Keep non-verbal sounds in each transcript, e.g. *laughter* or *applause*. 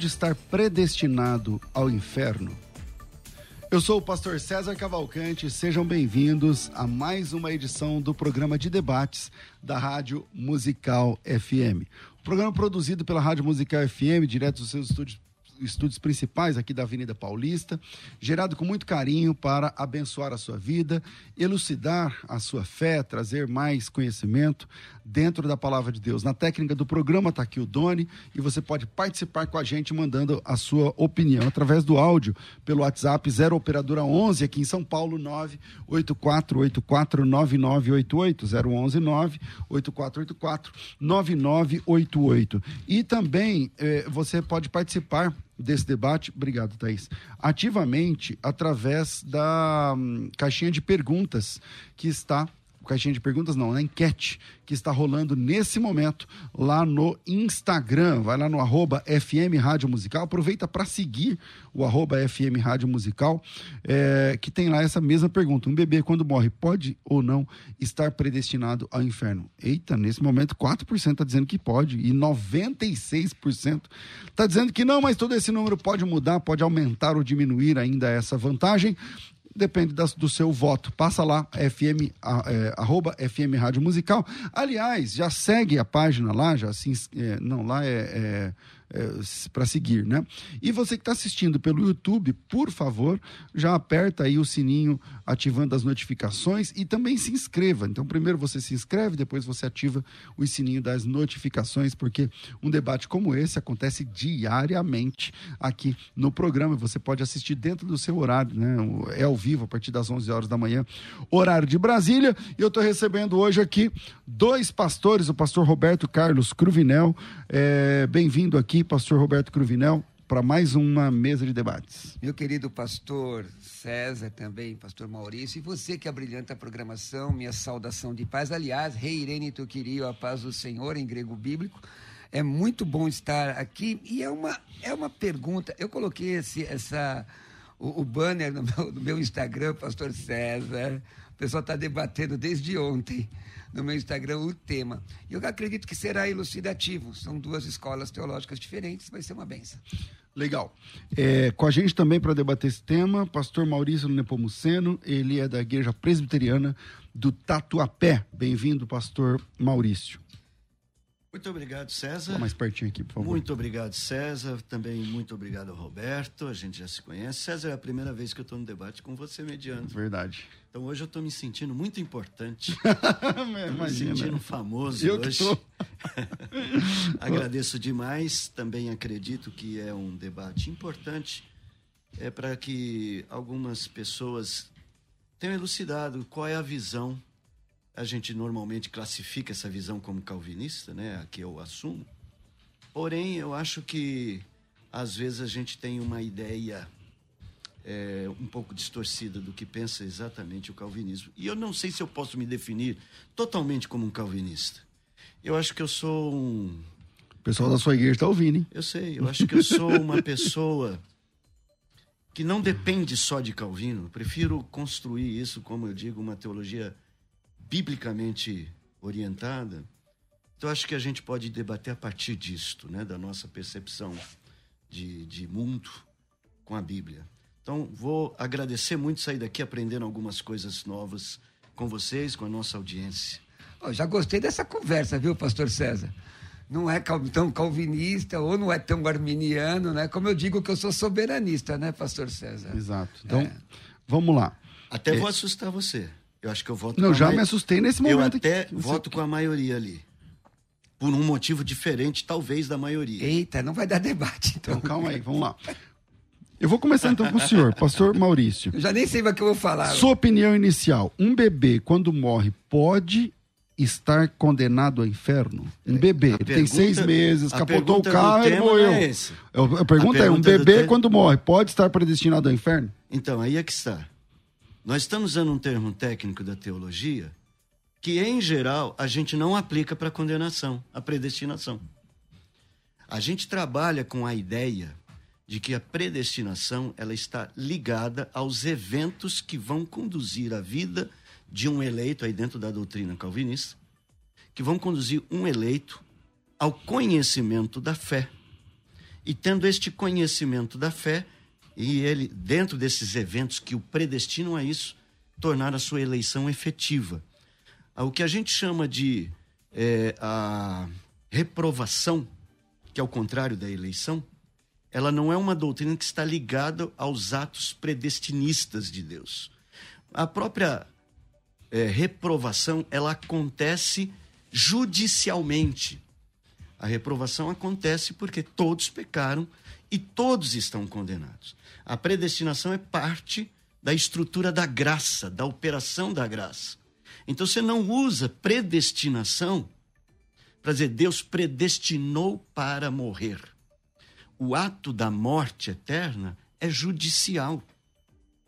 Pode estar predestinado ao inferno? Eu sou o pastor César Cavalcante, sejam bem-vindos a mais uma edição do programa de debates da Rádio Musical FM. O programa produzido pela Rádio Musical FM, direto dos seus estúdios estúdios principais aqui da Avenida Paulista, gerado com muito carinho para abençoar a sua vida, elucidar a sua fé, trazer mais conhecimento dentro da palavra de Deus. Na técnica do programa está aqui o Doni e você pode participar com a gente mandando a sua opinião através do áudio pelo WhatsApp 0 operadora 11 aqui em São Paulo 98484 9988 011 98484 9988. E também eh, você pode participar desse debate, obrigado, Thaís, ativamente através da hum, caixinha de perguntas que está caixinha de perguntas não, na enquete que está rolando nesse momento lá no Instagram. Vai lá no arroba FM Rádio Musical. Aproveita para seguir o arroba FM Rádio Musical, é, que tem lá essa mesma pergunta. Um bebê, quando morre, pode ou não estar predestinado ao inferno? Eita, nesse momento, 4% está dizendo que pode e 96% está dizendo que não, mas todo esse número pode mudar, pode aumentar ou diminuir ainda essa vantagem depende das, do seu voto. Passa lá, FM, é, arroba FM Rádio Musical. Aliás, já segue a página lá, já assim, é, não, lá é, é é, para seguir, né? E você que está assistindo pelo YouTube, por favor, já aperta aí o sininho ativando as notificações e também se inscreva. Então, primeiro você se inscreve, depois você ativa o sininho das notificações, porque um debate como esse acontece diariamente aqui no programa. Você pode assistir dentro do seu horário, né? É ao vivo a partir das 11 horas da manhã, horário de Brasília. E eu estou recebendo hoje aqui dois pastores, o pastor Roberto Carlos Cruvinel. É, Bem-vindo aqui pastor Roberto Cruvinel, para mais uma mesa de debates. Meu querido pastor César, também pastor Maurício, e você que abrilhanta a programação, minha saudação de paz. Aliás, Rei Irene Tuquirio, a paz do Senhor, em grego bíblico. É muito bom estar aqui e é uma, é uma pergunta. Eu coloquei esse, essa, o, o banner no meu, no meu Instagram, pastor César. O pessoal está debatendo desde ontem no meu Instagram o tema. E eu acredito que será elucidativo. São duas escolas teológicas diferentes, vai ser uma benção. Legal. É, com a gente também para debater esse tema, pastor Maurício Nepomuceno, ele é da Igreja Presbiteriana do Tatuapé. Bem-vindo, pastor Maurício. Muito obrigado, César. mais pertinho aqui, por favor. Muito obrigado, César. Também muito obrigado, Roberto. A gente já se conhece. César, é a primeira vez que eu estou no debate com você mediando. Verdade. Então hoje eu estou me sentindo muito importante. *laughs* Me sentindo famoso eu hoje. *laughs* Agradeço demais. Também acredito que é um debate importante. É para que algumas pessoas tenham elucidado qual é a visão a gente normalmente classifica essa visão como calvinista, né? A que eu assumo. Porém, eu acho que às vezes a gente tem uma ideia é, um pouco distorcida do que pensa exatamente o calvinismo. E eu não sei se eu posso me definir totalmente como um calvinista. Eu acho que eu sou um. O pessoal da sua igreja está ouvindo, hein? Eu sei, eu acho que eu sou uma *laughs* pessoa que não depende só de Calvino. Eu prefiro construir isso, como eu digo, uma teologia biblicamente orientada. Então, acho que a gente pode debater a partir disto, né, da nossa percepção de, de mundo com a Bíblia. Então, vou agradecer muito sair daqui aprendendo algumas coisas novas com vocês, com a nossa audiência. Oh, já gostei dessa conversa, viu, pastor César? Não é tão calvinista ou não é tão arminiano, né? Como eu digo que eu sou soberanista, né, pastor César? Exato. Então, é. vamos lá. Até é. vou assustar você. Eu acho que eu voto Não, já me assustei nesse momento. Eu até aqui. voto com a maioria ali. Por um motivo diferente, talvez, da maioria. Eita, não vai dar debate, então. então calma aí, vamos lá. *laughs* Eu vou começar então com o senhor, pastor Maurício. Eu já nem sei o que eu vou falar. Sua opinião inicial. Um bebê, quando morre, pode estar condenado ao inferno? Um bebê, ele tem seis meses, capotou o carro e morreu. É a pergunta a é: um bebê, quando morre, pode estar predestinado ao inferno? Então, aí é que está. Nós estamos usando um termo técnico da teologia que, em geral, a gente não aplica para condenação, a predestinação. A gente trabalha com a ideia de que a predestinação ela está ligada aos eventos que vão conduzir a vida de um eleito aí dentro da doutrina calvinista, que vão conduzir um eleito ao conhecimento da fé. E tendo este conhecimento da fé, e ele, dentro desses eventos que o predestinam a isso, tornar a sua eleição efetiva. O que a gente chama de é, a reprovação, que é o contrário da eleição, ela não é uma doutrina que está ligada aos atos predestinistas de Deus. A própria é, reprovação, ela acontece judicialmente. A reprovação acontece porque todos pecaram e todos estão condenados. A predestinação é parte da estrutura da graça, da operação da graça. Então você não usa predestinação para dizer Deus predestinou para morrer o ato da morte eterna é judicial,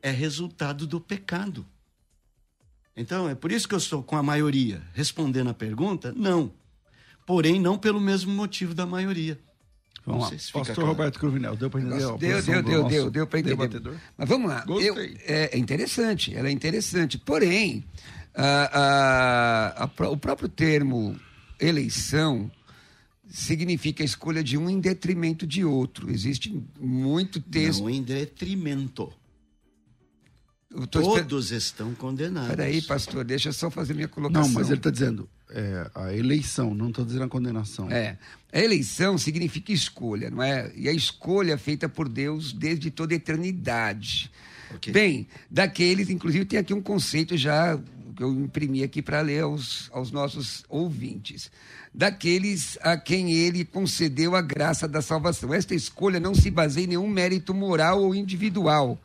é resultado do pecado. Então, é por isso que eu estou com a maioria. Respondendo a pergunta, não. Porém, não pelo mesmo motivo da maioria. Vamos lá. Pastor claro. Roberto Cruvinel, deu para entender? Deu, deu, deu, deu, deu, deu para entender. Debatedor. Mas vamos lá. Eu, é, é, interessante, ela é interessante. Porém, a, a, a, o próprio termo eleição significa a escolha de um em detrimento de outro. Existe muito texto. Não em detrimento. Todos esper... estão condenados. Peraí, pastor, deixa eu só fazer minha colocação. Não, mas ele está dizendo é, a eleição, não estou dizendo a condenação. É. A eleição significa escolha, não é? E a escolha feita por Deus desde toda a eternidade. Okay. Bem, daqueles, inclusive, tem aqui um conceito já que eu imprimi aqui para ler aos, aos nossos ouvintes daqueles a quem ele concedeu a graça da salvação. Esta escolha não se baseia em nenhum mérito moral ou individual,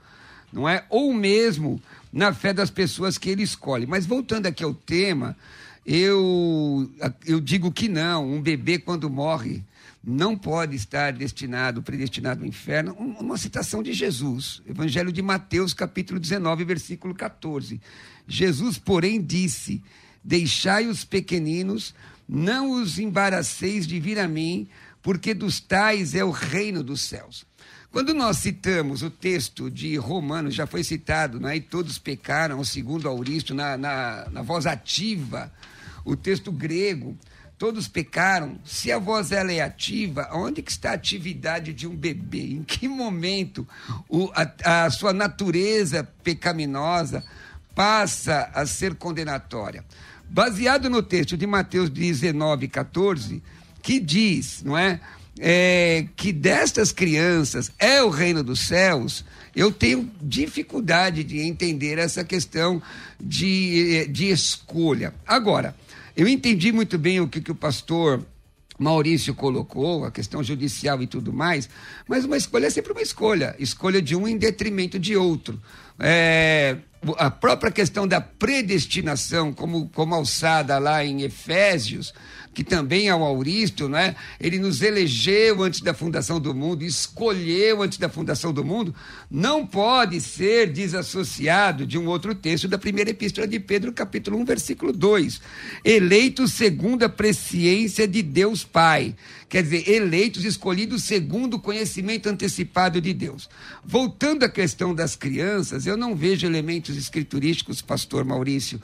não é? Ou mesmo na fé das pessoas que ele escolhe. Mas voltando aqui ao tema, eu, eu digo que não, um bebê quando morre não pode estar destinado, predestinado ao inferno. Uma citação de Jesus, Evangelho de Mateus, capítulo 19, versículo 14. Jesus, porém, disse: Deixai os pequeninos não os embaraceis de vir a mim, porque dos tais é o reino dos céus. Quando nós citamos o texto de Romanos, já foi citado, né? e todos pecaram, segundo Auristo, na, na, na voz ativa, o texto grego, todos pecaram. Se a voz ela é ativa, onde que está a atividade de um bebê? Em que momento o, a, a sua natureza pecaminosa passa a ser condenatória? baseado no texto de Mateus 19, 14, que diz, não é? é que destas crianças é o reino dos céus, eu tenho dificuldade de entender essa questão de, de escolha. Agora, eu entendi muito bem o que, que o pastor Maurício colocou, a questão judicial e tudo mais, mas uma escolha é sempre uma escolha escolha de um em detrimento de outro. É, a própria questão da predestinação, como, como alçada lá em Efésios, que também é o Auristo, né? ele nos elegeu antes da fundação do mundo, escolheu antes da fundação do mundo, não pode ser desassociado de um outro texto da primeira epístola de Pedro, capítulo 1, versículo 2. Eleitos segundo a presciência de Deus Pai. Quer dizer, eleitos, escolhidos segundo o conhecimento antecipado de Deus. Voltando à questão das crianças, eu não vejo elementos escriturísticos, pastor Maurício,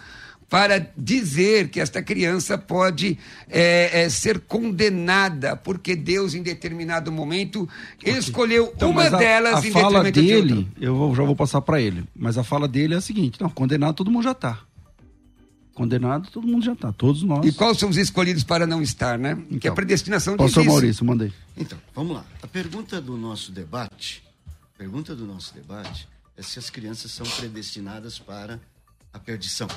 para dizer que esta criança pode é, é, ser condenada porque Deus, em determinado momento, okay. escolheu então, uma a, delas a em fala dele, de eu vou, já vou passar para ele, mas a fala dele é a seguinte: não, condenado todo mundo já está. Condenado, todo mundo já está, todos nós. E quais são os escolhidos para não estar, né? Então, que a predestinação diz Pastor Maurício, mandei. Então, vamos lá. A pergunta do nosso debate, a pergunta do nosso debate é se as crianças são predestinadas para a perdição.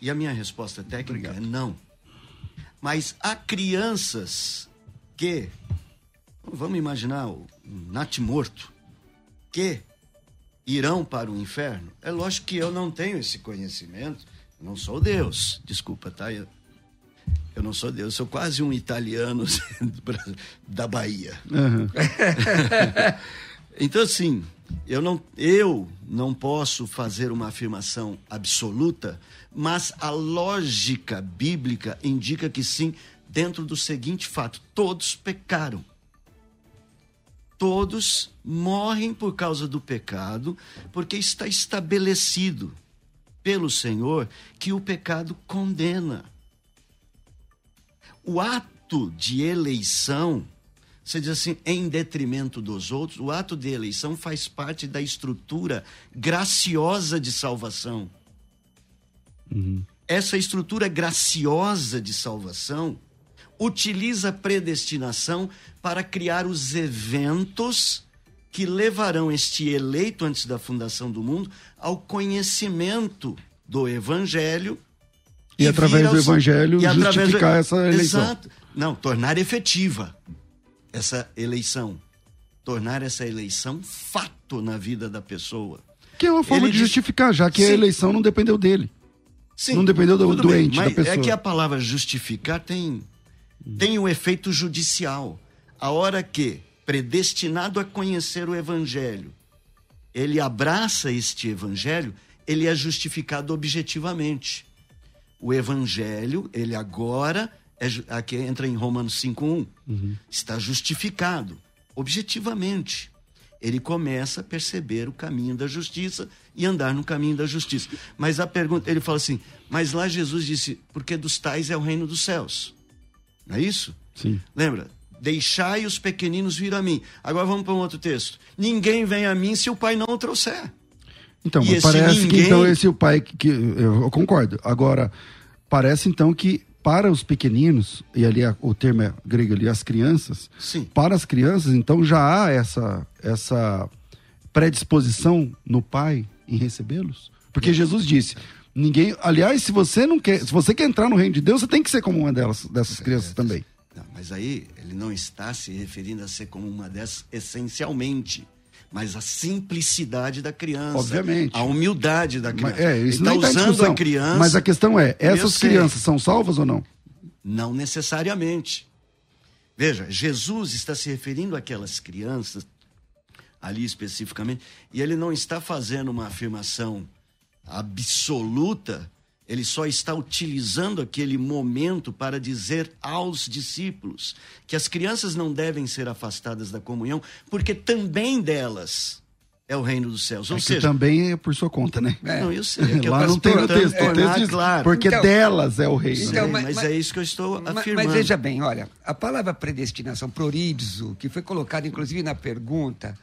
E a minha resposta técnica Obrigado. é não. Mas há crianças que, vamos imaginar o Nat morto, que irão para o inferno. É lógico que eu não tenho esse conhecimento, eu não sou Deus, desculpa, tá? Eu, eu não sou Deus, eu sou quase um italiano *laughs* da Bahia. Uhum. *laughs* então, assim, eu não, eu não posso fazer uma afirmação absoluta, mas a lógica bíblica indica que sim, dentro do seguinte fato: todos pecaram. Todos morrem por causa do pecado, porque está estabelecido pelo Senhor que o pecado condena. O ato de eleição você diz assim, em detrimento dos outros, o ato de eleição faz parte da estrutura graciosa de salvação. Uhum. Essa estrutura graciosa de salvação utiliza a predestinação para criar os eventos que levarão este eleito antes da fundação do mundo ao conhecimento do evangelho e, e através do evangelho justificar do... essa eleição. Exato. Não, tornar efetiva essa eleição, tornar essa eleição fato na vida da pessoa. Que é uma forma Ele de justificar, já que Sim. a eleição não dependeu dele. Sim, não dependeu do doente, bem, da pessoa. É que a palavra justificar tem, tem o um efeito judicial. A hora que, predestinado a conhecer o evangelho, ele abraça este evangelho, ele é justificado objetivamente. O evangelho, ele agora é, aqui entra em Romanos 5.1, uhum. está justificado, objetivamente. Ele começa a perceber o caminho da justiça e andar no caminho da justiça. Mas a pergunta, ele fala assim, mas lá Jesus disse, porque dos tais é o reino dos céus. Não é isso? Sim. Lembra? Deixai os pequeninos vir a mim. Agora vamos para um outro texto. Ninguém vem a mim se o pai não o trouxer. Então, parece ninguém... que então esse é o pai que, que eu concordo. Agora, parece então que para os pequeninos, e ali o termo é grego ali, as crianças, Sim. para as crianças, então já há essa, essa predisposição no pai em recebê-los? Porque Jesus disse, ninguém, aliás, se você não quer, se você quer entrar no reino de Deus, você tem que ser como uma delas, dessas crianças também. Não, mas aí ele não está se referindo a ser como uma dessas essencialmente mas a simplicidade da criança. Obviamente. A humildade da criança. Mas, é, isso Ele está tá usando a criança. Mas a questão é, essas crianças são salvas ou não? Não necessariamente. Veja, Jesus está se referindo àquelas crianças, ali especificamente, e ele não está fazendo uma afirmação absoluta ele só está utilizando aquele momento para dizer aos discípulos que as crianças não devem ser afastadas da comunhão, porque também delas é o reino dos céus. Ou é seja, também é por sua conta, né? É. Não, eu sei. *laughs* É Lá não tem o texto. É, o texto diz, claro. Porque então, delas é o reino. Então, mas, mas, é isso que eu estou mas, afirmando. Mas veja bem, olha, a palavra predestinação, prorizo, que foi colocada inclusive na pergunta,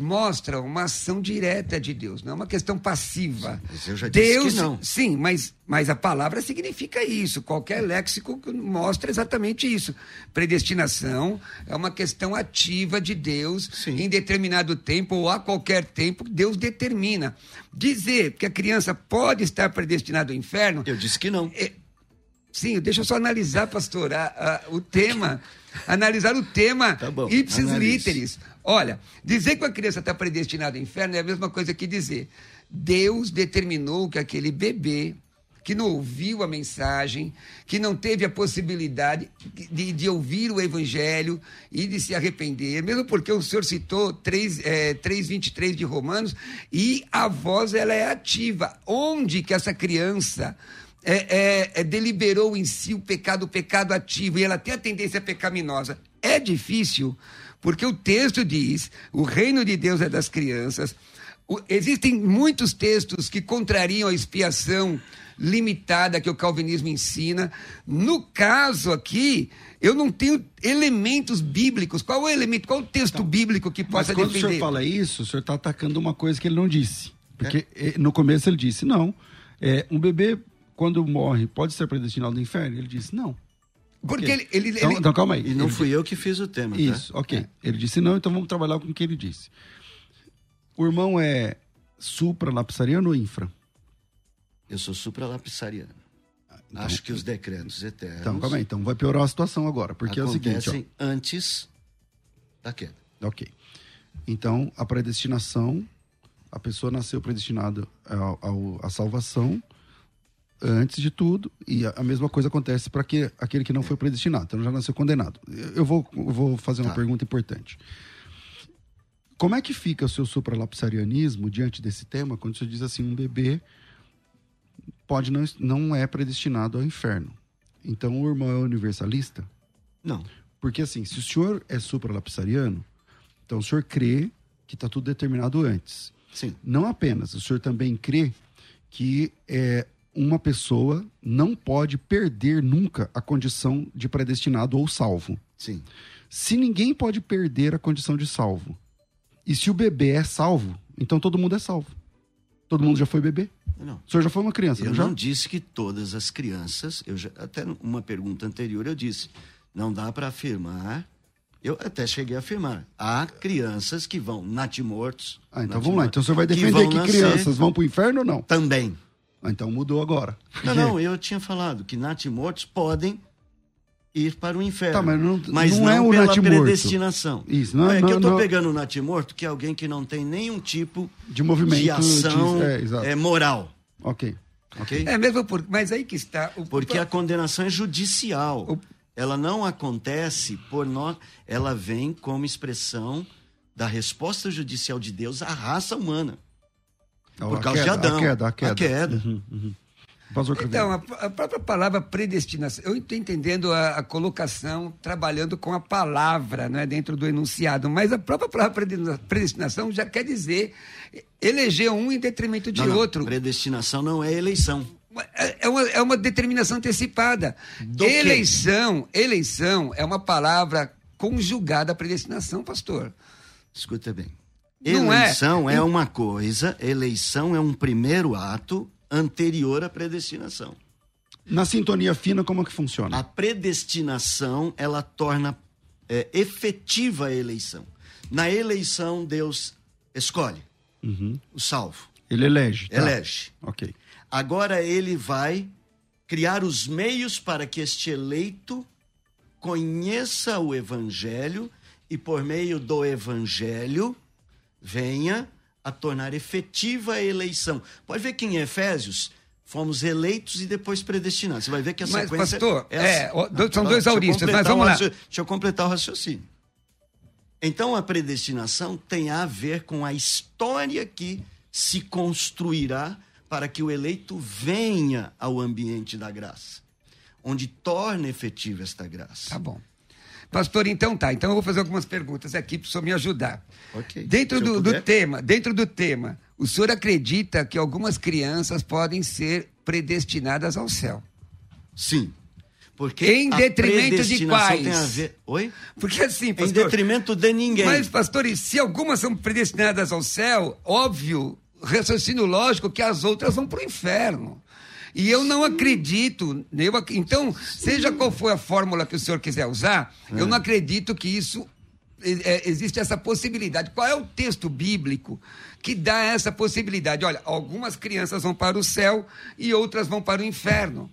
mostra uma ação direta de Deus, não é uma questão passiva. Mas eu já disse Deus, que não. Sim, mas, mas a palavra significa isso. Qualquer léxico mostra exatamente isso. Predestinação é uma questão ativa de Deus sim. em determinado tempo ou a qualquer tempo, Deus determina. Dizer que a criança pode estar predestinada ao inferno. Eu disse que não. É, sim, deixa eu só analisar, pastor, a, a, o tema. *laughs* analisar o tema tá bom, ipsis analise. literis. Olha, dizer que a criança está predestinada ao inferno é a mesma coisa que dizer Deus determinou que aquele bebê que não ouviu a mensagem, que não teve a possibilidade de, de ouvir o Evangelho e de se arrepender, mesmo porque o senhor citou 3, é, 3,23 de Romanos, e a voz ela é ativa. Onde que essa criança é, é, é, deliberou em si o pecado, o pecado ativo, e ela tem a tendência pecaminosa? É difícil, porque o texto diz: o reino de Deus é das crianças. O, existem muitos textos que contrariam a expiação limitada que o calvinismo ensina. No caso aqui, eu não tenho elementos bíblicos. Qual é o elemento, qual é o texto então, bíblico que possa mas quando defender? o senhor fala isso, o senhor está atacando uma coisa que ele não disse. Porque é? no começo ele disse, não, é, um bebê, quando morre, pode ser predestinado ao inferno? Ele disse, não. Porque okay. ele, ele, então, ele, então, calma aí. E não ele fui eu que fiz o tema. Tá? Isso, ok. É. Ele disse não, então vamos trabalhar com o que ele disse. O irmão é supra-lapsariano ou infra? Eu sou supralapsariano. Então, Acho que os decretos eternos. Então, calma aí. Então vai piorar a situação agora. Porque é o seguinte. Ó, antes da queda. Ok. Então, a predestinação, a pessoa nasceu predestinada à salvação antes de tudo, e a, mesma coisa acontece para que, aquele que não foi predestinado, então já nasceu condenado. Eu vou, vou fazer uma tá. pergunta importante. Como é que fica o seu supralapsarianismo diante desse tema, quando você diz assim, um bebê pode não, não é predestinado ao inferno. Então o irmão é universalista? Não. Porque assim, se o senhor é supralapsariano, então o senhor crê que está tudo determinado antes. Sim. Não apenas, o senhor também crê que é, uma pessoa não pode perder nunca a condição de predestinado ou salvo. Sim. Se ninguém pode perder a condição de salvo, e se o bebê é salvo, então todo mundo é salvo. Todo mundo já foi bebê? Não. O senhor já foi uma criança, eu não já? não disse que todas as crianças, eu já, até uma pergunta anterior eu disse, não dá para afirmar, eu até cheguei a afirmar, há crianças que vão natimortos. Ah, então vamos lá, então o senhor vai defender que, que crianças vão para o inferno ou não? Também. Então mudou agora. Não, não, eu tinha falado que natimortos podem ir para o inferno. Tá, mas não, mas não, não é o pela natimorto. predestinação. Isso, não, é não, que eu estou não... pegando o natimorto, que é alguém que não tem nenhum tipo de movimento, de ação de... É, é, moral. Ok. Ok? É mesmo por... mas aí que está. O... Porque a condenação é judicial. O... Ela não acontece por nós, ela vem como expressão da resposta judicial de Deus à raça humana. Por a causa queda, de Adão. A queda, a queda. A queda. Uhum, uhum. Então, a, a, própria palavra predestinação, eu estou entendendo a, a, colocação trabalhando com a palavra né, dentro do enunciado, mas a própria palavra predestinação já quer dizer eleger um em detrimento de não, outro. Não, predestinação não é eleição. É, é uma, é uma determinação antecipada. Do eleição, quê? eleição é uma palavra conjugada à predestinação, pastor. Escuta bem. É? eleição é. é uma coisa, eleição é um primeiro ato anterior à predestinação. Na sintonia fina, como é que funciona? A predestinação, ela torna é, efetiva a eleição. Na eleição, Deus escolhe uhum. o salvo. Ele elege. Tá. Elege. Ok. Agora ele vai criar os meios para que este eleito conheça o evangelho e por meio do evangelho venha a tornar efetiva a eleição. Pode ver que em Efésios fomos eleitos e depois predestinados. Você vai ver que a mas, sequência pastor, é, é são dois auristas, mas vamos lá. Deixa eu completar o raciocínio. Então a predestinação tem a ver com a história que se construirá para que o eleito venha ao ambiente da graça, onde torna efetiva esta graça. Tá bom. Pastor, então tá. Então eu vou fazer algumas perguntas aqui para o senhor me ajudar. Okay. Dentro do, do, tema, dentro do tema, o senhor acredita que algumas crianças podem ser predestinadas ao céu? Sim. Porque em detrimento de quais? Tem a ver... Oi? Porque assim, pastor. Em detrimento de ninguém. Mas, pastor, se algumas são predestinadas ao céu, óbvio, raciocínio lógico que as outras vão para o inferno. E eu não acredito. Eu, então, seja qual for a fórmula que o senhor quiser usar, é. eu não acredito que isso. É, existe essa possibilidade. Qual é o texto bíblico que dá essa possibilidade? Olha, algumas crianças vão para o céu e outras vão para o inferno.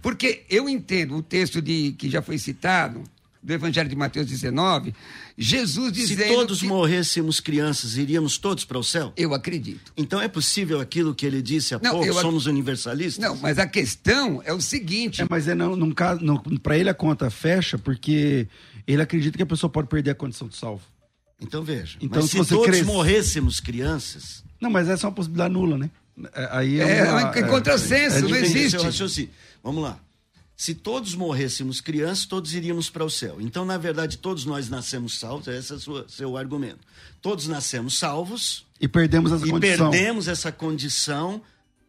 Porque eu entendo o texto de, que já foi citado, do Evangelho de Mateus 19, Jesus dizendo. Se todos que... morrêssemos crianças, iríamos todos para o céu? Eu acredito. Então é possível aquilo que ele disse há não, pouco? Eu... Somos universalistas? Não, mas a questão é o seguinte. É, mas é não, num caso, para ele a conta fecha porque ele acredita que a pessoa pode perder a condição de salvo. Então veja. Então, se, se todos cresce... morrêssemos crianças. Não, mas essa é uma possibilidade nula, né? É, aí é, é, uma, é, é contrassenso, é, não existe. Vamos lá. Se todos morrêssemos crianças, todos iríamos para o céu. Então, na verdade, todos nós nascemos salvos, esse é o seu argumento. Todos nascemos salvos. E perdemos essa e condição. E perdemos essa condição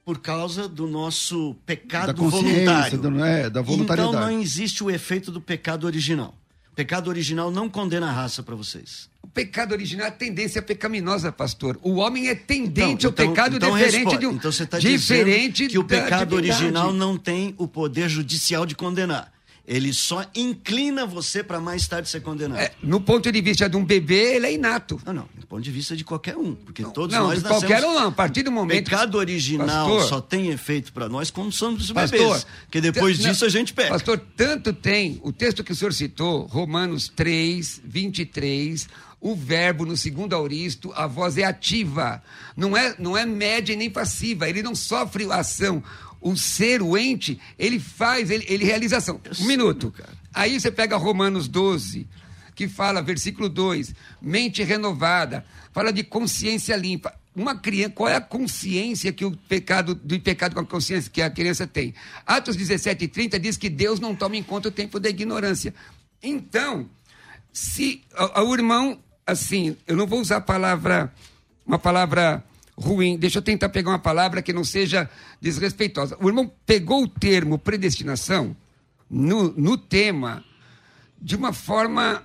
por causa do nosso pecado da voluntário. Do, é, da então, não existe o efeito do pecado original. Pecado original não condena a raça para vocês. O pecado original é a tendência pecaminosa, pastor. O homem é tendente então, ao então, pecado então diferente responde. de um. Então você está dizendo que o pecado original não tem o poder judicial de condenar. Ele só inclina você para mais tarde ser condenado. É, no ponto de vista de um bebê, ele é inato. Não, não. Do ponto de vista de qualquer um. Porque não, todos não, nós nascemos... qualquer um. A partir do momento... O pecado original pastor, só tem efeito para nós quando somos pastor, bebês. Porque depois disso a gente pega. Pastor, tanto tem... O texto que o senhor citou, Romanos 3, 23 o verbo no segundo auristo, a voz é ativa, não é, não é média nem passiva, ele não sofre ação. O ser, o ente, ele faz, ele, ele realiza ação. Um minuto. Aí você pega Romanos 12, que fala, versículo 2, mente renovada, fala de consciência limpa. Uma criança, qual é a consciência que o pecado, do pecado com a consciência que a criança tem? Atos 17 e 30 diz que Deus não toma em conta o tempo da ignorância. Então, se o irmão assim, eu não vou usar a palavra, uma palavra ruim, deixa eu tentar pegar uma palavra que não seja desrespeitosa. O irmão pegou o termo predestinação no, no tema de uma forma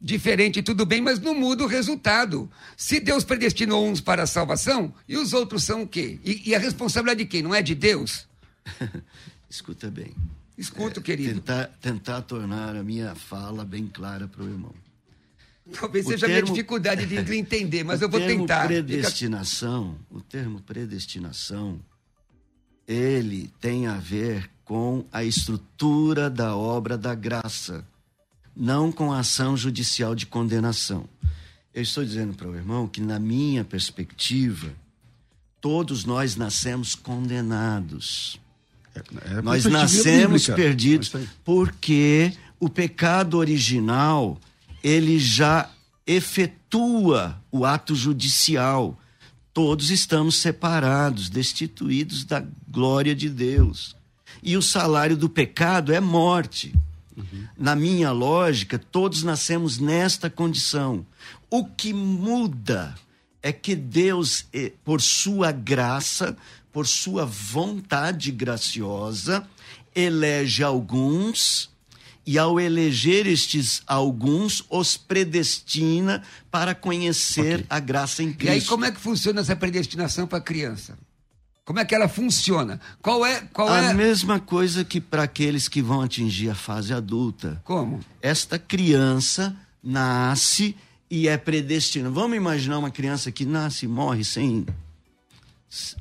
diferente, tudo bem, mas não muda o resultado. Se Deus predestinou uns para a salvação, e os outros são o quê? E, e a responsabilidade de quem? Não é de Deus? *laughs* Escuta bem. Escuta, é, querido. Tentar, tentar tornar a minha fala bem clara para o irmão. Talvez o seja termo, a minha dificuldade de *laughs* entender, mas eu vou tentar. Predestinação, o termo predestinação, ele tem a ver com a estrutura da obra da graça, não com a ação judicial de condenação. Eu estou dizendo para o irmão que, na minha perspectiva, todos nós nascemos condenados. É, é nós nascemos bíblica. perdidos porque o pecado original ele já efetua o ato judicial. Todos estamos separados, destituídos da glória de Deus. E o salário do pecado é morte. Uhum. Na minha lógica, todos nascemos nesta condição. O que muda é que Deus, eh, por sua graça, por sua vontade graciosa, elege alguns e ao eleger estes alguns, os predestina para conhecer okay. a graça em Cristo. E aí, como é que funciona essa predestinação para a criança? Como é que ela funciona? Qual é. Qual a é... mesma coisa que para aqueles que vão atingir a fase adulta. Como? Esta criança nasce e é predestinada. Vamos imaginar uma criança que nasce e morre sem.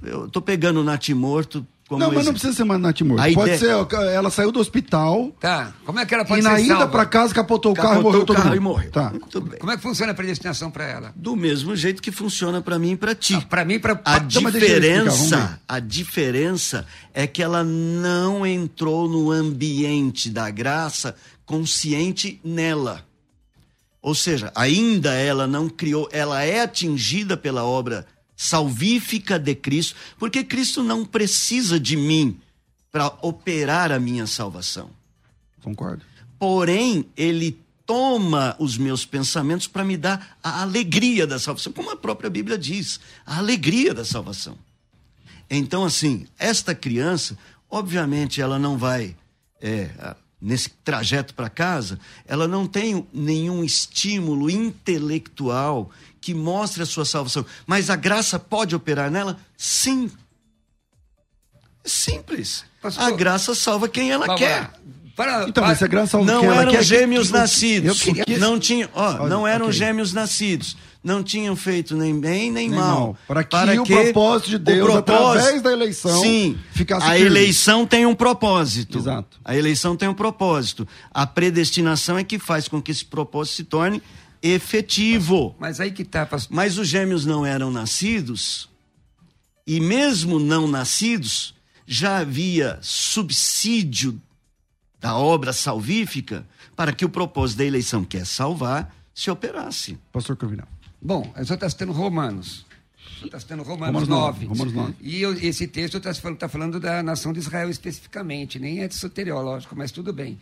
Eu estou pegando o natimorto como não, mas não precisa ser mais natimorto. Pode ideia... ser, ela saiu do hospital. Tá. Como é que ela pode e ser E na ida para casa capotou o carro e morreu todo mundo. E morreu. Tá. Muito bem. Como é que funciona a predestinação para ela? Do mesmo jeito que funciona para mim e para ti. Ah, para mim para A então, diferença, a diferença é que ela não entrou no ambiente da graça consciente nela. Ou seja, ainda ela não criou, ela é atingida pela obra salvífica de Cristo, porque Cristo não precisa de mim para operar a minha salvação. Concordo. Porém, ele toma os meus pensamentos para me dar a alegria da salvação, como a própria Bíblia diz, a alegria da salvação. Então, assim, esta criança, obviamente, ela não vai, é, nesse trajeto para casa, ela não tem nenhum estímulo intelectual que mostre a sua salvação. Mas a graça pode operar nela? Sim. É simples. Pastor, a graça salva quem ela quer. Para, Então, para- essa graça Não que ela eram quer que- gêmeos que- eu nascidos. queria- Não tinham, ó, Olha, não eram ok. gêmeos nascidos. Não tinham feito nem bem nem, Nem mal. mal. Para que o propósito de Deus, através da eleição, sim, ficasse a firme. eleição tem um propósito. Exato. A eleição tem um propósito. A predestinação é que faz com que esse propósito se torne efetivo. Mas aí que tá, pastor. Mas os gêmeos não eram nascidos, e mesmo não nascidos, já havia subsídio da obra salvífica para que o propósito da eleição, que é salvar, se operasse. Pastor Corvinal. Bom, eu só está citando Romanos. Está citando Romanos, Romanos 9. nove, Romanos nove. E eu- esse texto está falando, tá falando da nação de Israel especificamente, nem é de soteriológico, mas tudo bem.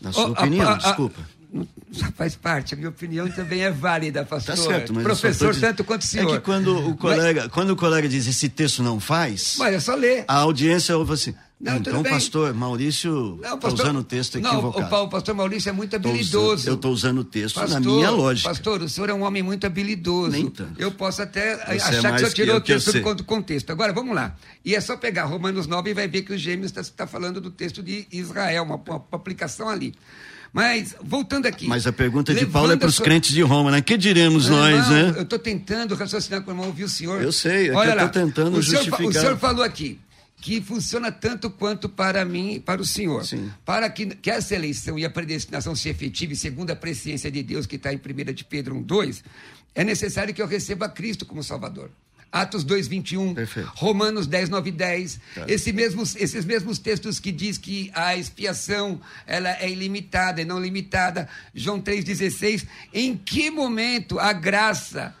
Na sua Oh, opinião, a- a- desculpa. Não- Só faz parte, a minha opinião também é válida, pastor. Tá certo, mas Professor dizendo- tanto quanto o senhor. É que quando o colega, quando o colega diz esse texto não faz, Mas é só ler. a audiência ouve assim. Não, "Ah, tudo então, pastor Maurício Não, está usando o texto não, equivocado. o, pa- o pastor Maurício é muito habilidoso. eu estou usando o texto Pastor, na minha lógica. Pastor, o senhor é um homem muito habilidoso. Nem tanto. Eu posso até Você é achar que o senhor tirou o texto do contexto. Agora, vamos lá. E é só pegar Romanos 9 e vai ver que os gêmeos está falando do texto de Israel, uma, uma aplicação ali. Mas, voltando aqui. Mas a pergunta de Paulo é para os crentes de Roma, né? Que diremos nós, Irmão, né? Eu estou tentando raciocinar com o irmão, viu, senhor? Eu sei, é que Olha eu tô lá, tentando o senhor, justificar. O senhor falou aqui que funciona tanto quanto para mim e para o senhor. Sim. Para que, que essa eleição e a predestinação se efetive segundo a presciência de Deus, que está em 1 de Pedro 1,2, é necessário que eu receba Cristo como Salvador. Atos 2, 21, Perfeito. Romanos 10, 9 e 10. Tá. Esse mesmos, esses mesmos textos que diz que a expiação ela é ilimitada e não limitada. João 3,16. Em que momento a graça.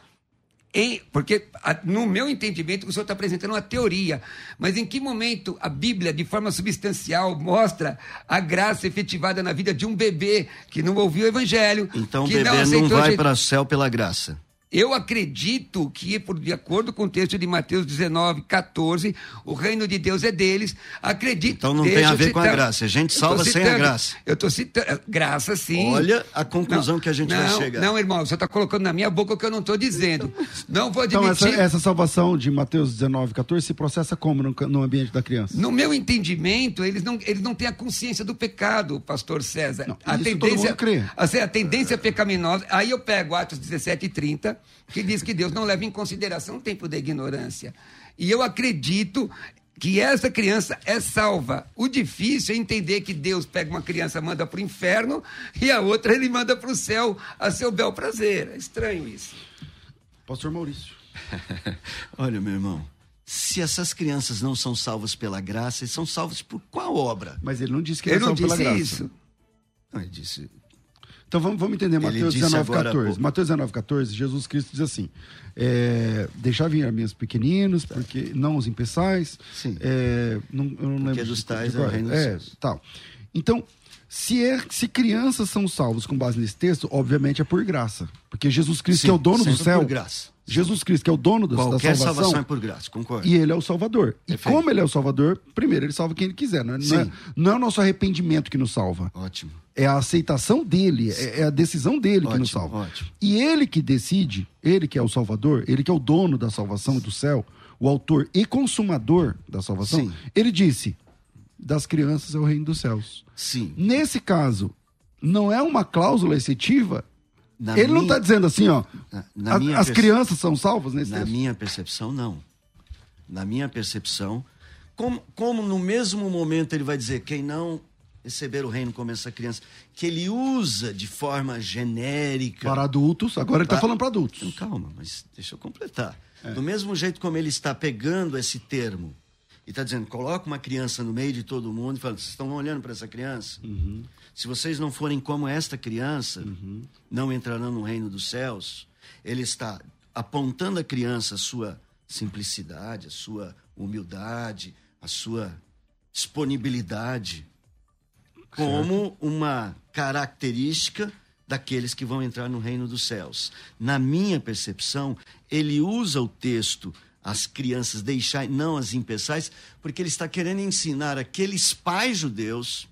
Em, porque, no meu entendimento, o senhor está apresentando uma teoria, mas em que momento a Bíblia, de forma substancial, mostra a graça efetivada na vida de um bebê que não ouviu o Evangelho? Então o bebê não, aceitou vai para o céu pela graça. Eu acredito que, por, de acordo com o texto de Mateus 19, 14, o reino de Deus é deles. Acredito. Então não tem a ver com a graça. A gente salva sem a graça. Eu estou citando. Graça, sim. Olha a conclusão que a gente vai não, chegar. Não, irmão, você está colocando na minha boca o que eu não estou dizendo. Não vou Então, admitir. essa, essa salvação de Mateus 19, 14 se processa como no, no ambiente da criança? No meu entendimento, eles não, eles não têm a consciência do pecado, pastor César. Não, a isso todo tendência, mundo crê. assim, a tendência pecaminosa. Aí eu pego Atos 17 e 30, que diz que Deus não leva em consideração o tempo da ignorância. E eu acredito que essa criança é salva. O difícil é entender que Deus pega uma criança, manda para o inferno, e a outra ele manda para o céu a seu bel prazer. É estranho isso. Pastor Maurício. *laughs* Olha, meu irmão, se essas crianças não são salvas pela graça, eles são salvos por qual obra? Mas ele não disse que Eu eles não são pela disse graça. isso. Não, ele disse, Então vamos, vamos entender Mateus disse 19, agora há 14. pouco. Mateus 19, 14, Jesus Cristo diz assim: é, Deixar vir a minhas pequeninos, porque não os impeçais. Sim. É, não, eu não lembro. dos de- tais de é o qual reino dos É, tal. Então, se, é, se crianças são salvos com base nesse texto, obviamente é por graça. Porque Jesus Cristo, Sim, que é o dono do céu. por graça. Jesus Cristo, que é o dono do, da qualquer salvação. salvação é por graça, concordo. E ele é o Salvador. E Perfeito. como ele é o Salvador, primeiro ele salva quem ele quiser. Não é, não é, não é o nosso arrependimento que nos salva. Ótimo. É a aceitação dele, é é a decisão dele que nos Ótimo, salva. ótimo. E ele que decide, ele que é o Salvador, ele que é o dono da salvação do céu, o autor e consumador da salvação, Sim. ele disse: das crianças é o reino dos céus. Sim. Nesse caso, não é uma cláusula excetiva. Na ele não minha- está dizendo assim, ó. Na- na a- as perce- crianças são salvas nesse Na texto. minha percepção, não. Na minha percepção, como, como no mesmo momento ele vai dizer quem não receber o reino como essa criança, que ele usa de forma genérica. Para adultos, agora ele está falando para Então, adultos. calma, mas deixa eu completar. É. Do mesmo jeito como ele está pegando esse termo e está dizendo, coloca uma criança no meio de todo mundo e fala, vocês estão olhando para essa criança? Uhum. Se vocês não forem como esta criança, não entrarão no reino dos céus. Ele está apontando a criança a sua simplicidade, a sua humildade, a sua disponibilidade como uma característica daqueles que vão entrar no reino dos céus. Na minha percepção, ele usa o texto as crianças deixai, não as impeçais, porque ele está querendo ensinar aqueles pais judeus.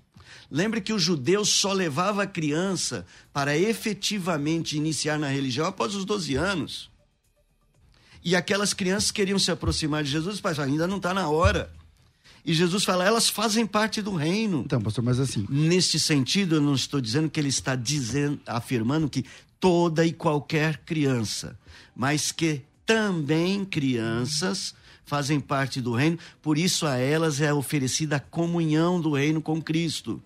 Lembre que o judeu só levava a criança para efetivamente iniciar na religião após os 12 anos. E aquelas crianças queriam se aproximar de Jesus, mas ainda não está na hora. E Jesus fala, elas fazem parte do reino. Então, pastor, mas assim. Neste sentido, eu não estou dizendo que ele está dizendo, afirmando que toda e qualquer criança, mas que também crianças fazem parte do reino, por isso a elas é oferecida a comunhão do reino com Cristo.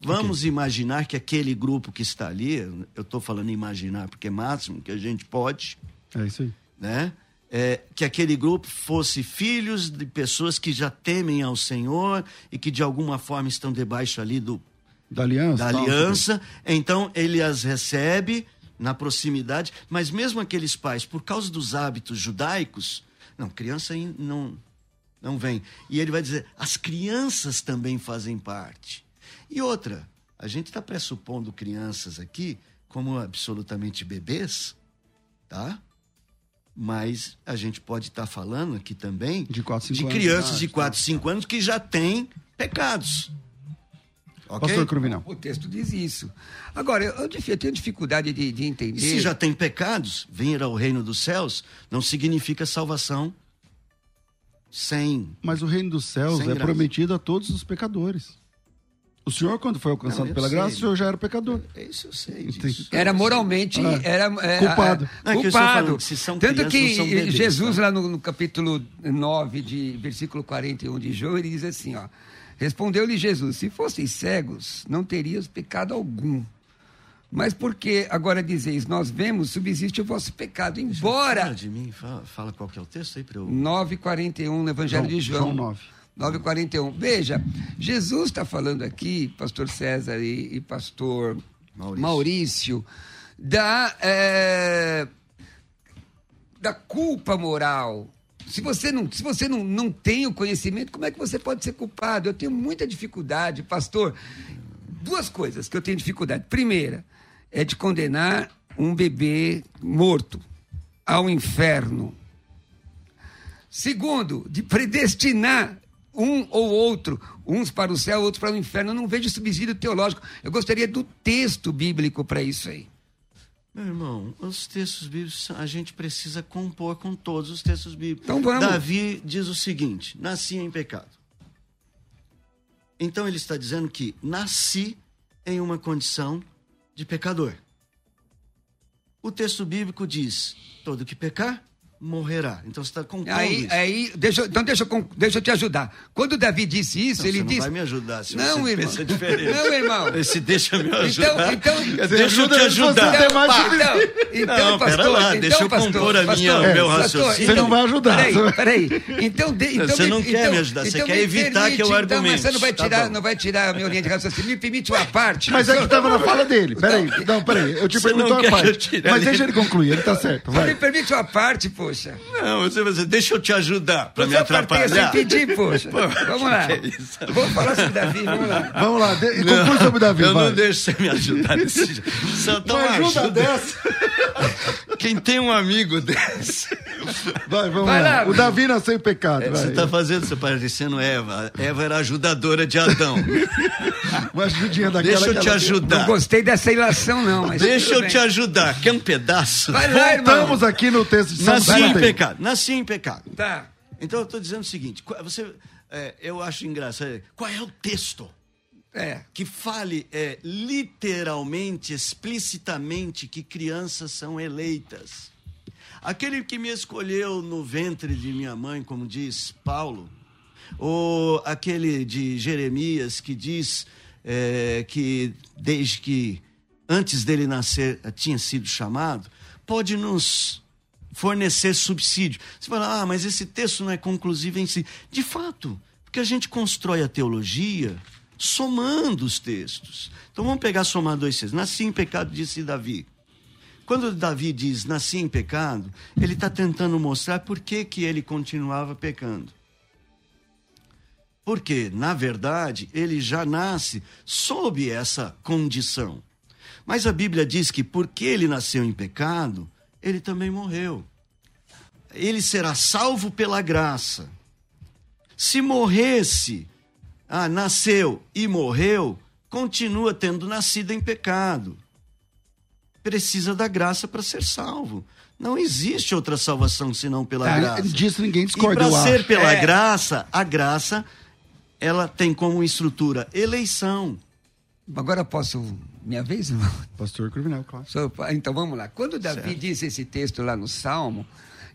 Vamos okay. imaginar que aquele grupo que está ali, eu estou falando imaginar porque é máximo que a gente pode. É isso aí. Né? É, que aquele grupo fosse filhos de pessoas que já temem ao Senhor e que de alguma forma estão debaixo ali do da aliança. Da aliança. Então ele as recebe na proximidade, mas mesmo aqueles pais, por causa dos hábitos judaicos, não, criança não não vem. E ele vai dizer: as crianças também fazem parte. E outra, a gente está pressupondo crianças aqui como absolutamente bebês, tá? Mas a gente pode estar tá falando aqui também de, quatro, de crianças anos, de 4, 5 anos que já têm pecados. Okay? Pastor Cruvinal. O texto diz isso. Agora, eu, eu tenho dificuldade de, de entender. E se já tem pecados, vir ao reino dos céus não significa salvação sem. Mas o reino dos céus é graça. prometido a todos os pecadores. O senhor, quando foi alcançado não, pela sei. graça, o senhor já era pecador. É, isso eu sei. Disso. Era moralmente. Ah, era, é, culpado. É, não, culpado. Que Tanto que bebês, Jesus, tá? lá no, no, capítulo 9, de, versículo 41 de João, ele diz assim: ó. Respondeu-lhe Jesus: Se fosseis cegos, não terias pecado algum. Mas porque agora dizeis, nós vemos, subsiste o vosso pecado. Embora. Fala de mim, fala, fala qual que é o texto aí para eu. 9,41 no Evangelho João, de João. João 9. 9,41. Veja, Jesus está falando aqui, pastor César e, e pastor Maurício, Maurício da, é, da culpa moral. Se você, não, se você não, não tem o conhecimento, como é que você pode ser culpado? Eu tenho muita dificuldade, pastor. Duas coisas que eu tenho dificuldade. Primeira, é de condenar um bebê morto ao inferno. Segundo, de predestinar um ou outro, uns para o céu, outros para o inferno. Eu não vejo subsídio teológico. Eu gostaria do texto bíblico para isso aí. Meu irmão, os textos bíblicos a gente precisa compor com todos os textos bíblicos. Então vamos. Davi diz o seguinte: nasci em pecado. Então ele está dizendo que nasci em uma condição de pecador. O texto bíblico diz: todo que pecar, morrerá. Então você está compondo aí, isso. Aí, deixa, então deixa eu, deixa eu te ajudar. Quando Davi disse isso, não, ele você disse... não vai me ajudar se não, você irmão. pensa diferente. Não, irmão. Esse deixa me ajudar. Então, então, deixa eu te ajudar. Então, então, então, não, pastor, pera lá, então, deixa eu pastor, compor a minha, pastor, o meu raciocínio. Você não vai ajudar. Peraí, peraí. Então, de, então você não me, quer então, me ajudar, você então quer evitar permite, que eu então, argumente. Mas você não vai tá tirar, não vai tirar a minha linha de raciocínio. Me permite uma parte. Mas é que estava na fala dele. Peraí, não, peraí. Eu te pergunto uma parte. Mas deixa ele concluir, ele está certo. Me permite uma parte, poxa. Não, você, deixa eu te ajudar para me atrapalhar. Sem pedir, *laughs* poxa. Pô, vamos lá. É vamos falar sobre Davi, vamos lá. Vamos lá, de, conclui sobre Davi. Eu vai. não deixo você me ajudar desse jeito. *laughs* Só uma ajuda, ajuda dessa. Quem tem um amigo desse. Vai, vamos vai lá. lá. O Davi nasceu em pecado. É, você está fazendo, você parecendo Eva. Eva era ajudadora de Adão. *laughs* Uma ajudinha daquela. Deixa eu te ajudar. Não gostei dessa ilação, não. Mas Deixa eu bem. te ajudar. Quer um pedaço? Vai lá, Voltamos aqui no texto de São Nasci em pecado. Nasci em pecado. Tá. Então eu estou dizendo o seguinte: você, é, eu acho engraçado. Qual é o texto? É. Que fale é, literalmente, explicitamente, que crianças são eleitas. Aquele que me escolheu no ventre de minha mãe, como diz Paulo, ou aquele de Jeremias que diz é, que desde que antes dele nascer tinha sido chamado, pode nos fornecer subsídio. Você fala, ah, mas esse texto não é conclusivo em si. De fato, porque a gente constrói a teologia somando os textos. Então vamos pegar somar dois textos. Nasci em pecado, disse Davi. Quando Davi diz nasci em pecado, ele está tentando mostrar por que, que ele continuava pecando. Porque, na verdade, ele já nasce sob essa condição. Mas a Bíblia diz que porque ele nasceu em pecado, ele também morreu. Ele será salvo pela graça. Se morresse, ah, nasceu e morreu, continua tendo nascido em pecado. Precisa da graça para ser salvo. Não existe outra salvação senão pela tá, graça. Disso ninguém discorda. E para ser pela é. graça, a graça ela tem como estrutura eleição. Agora posso. Minha vez, irmão? Pastor Cruvinel, claro. Então vamos lá. Quando Davi certo. diz esse texto lá no Salmo,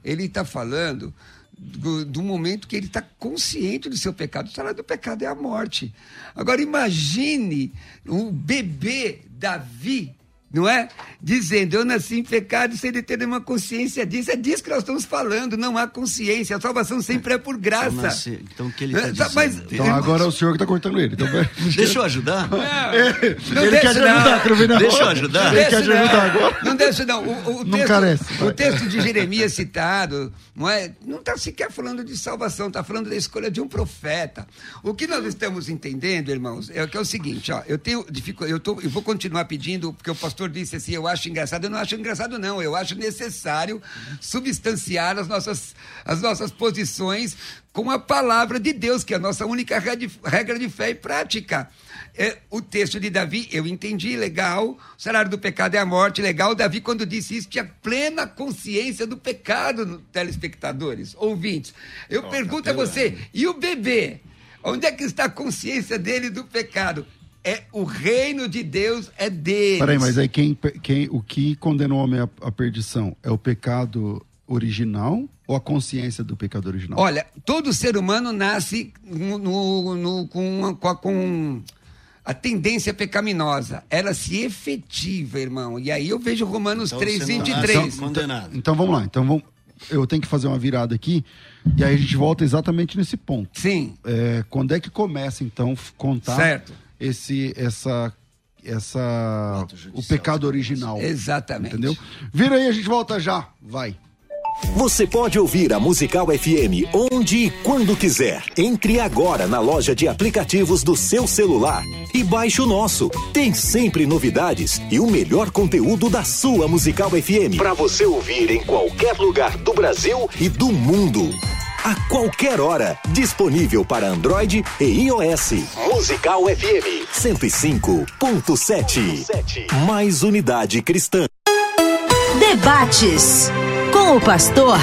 ele está falando do, do, momento que ele está consciente do seu pecado. O salário do pecado é a morte. Agora imagine o bebê Davi não é? Dizendo, eu nasci em pecado sem ter nenhuma consciência disso. É disso que nós estamos falando, não há consciência. A salvação sempre é por graça. Então, o que ele está dizendo? Mas, então, agora é o senhor que está cortando ele. Então... *laughs* deixa eu ajudar? Não, não ele quer te ajudar, Cruvinal. Deixa eu ajudar? Ele quer te ajudar agora? Não deixa, não. O, o não texto, carece. O texto de Jeremias citado, não é? Não está sequer falando de salvação, está falando da escolha de um profeta. O que nós estamos entendendo, irmãos, é que é o seguinte, ó, eu tenho dificuldade, eu, tô, eu vou continuar pedindo, porque o pastor pastor disse assim, eu acho engraçado. Eu não acho engraçado, não. Eu acho necessário substanciar as nossas, as nossas posições com a palavra de Deus, que é a nossa única regra de fé e prática. É, o texto de Davi, eu entendi, legal. O salário do pecado é a morte, legal. Davi, quando disse isso, tinha plena consciência do pecado, telespectadores, ouvintes. Eu oh, pergunto a você, e o bebê? Onde é que está a consciência dele do pecado? É o reino de Deus é dele. Peraí, mas aí quem, quem, o que condenou o homem à, à perdição? É o pecado original ou a consciência do pecado original? Olha, todo ser humano nasce no, no, com, com, com a tendência pecaminosa. Ela se efetiva, irmão. E aí eu vejo Romanos então, 3, 23. Então, então, então vamos lá. Então vamos, eu tenho que fazer uma virada aqui. E aí a gente volta exatamente nesse ponto. Sim. É, quando é que começa, então, contar certo esse essa essa o pecado original. Exatamente. Entendeu? Vira aí, a gente volta já. Vai. Você pode ouvir a Musical FM onde e quando quiser. Entre agora na loja de aplicativos do seu celular e baixe o nosso. Tem sempre novidades e o melhor conteúdo da sua Musical FM para você ouvir em qualquer lugar do Brasil e do mundo a qualquer hora. Disponível para Android e iOS. Musical FM 105.7. Mais unidade cristã. Debates com o pastor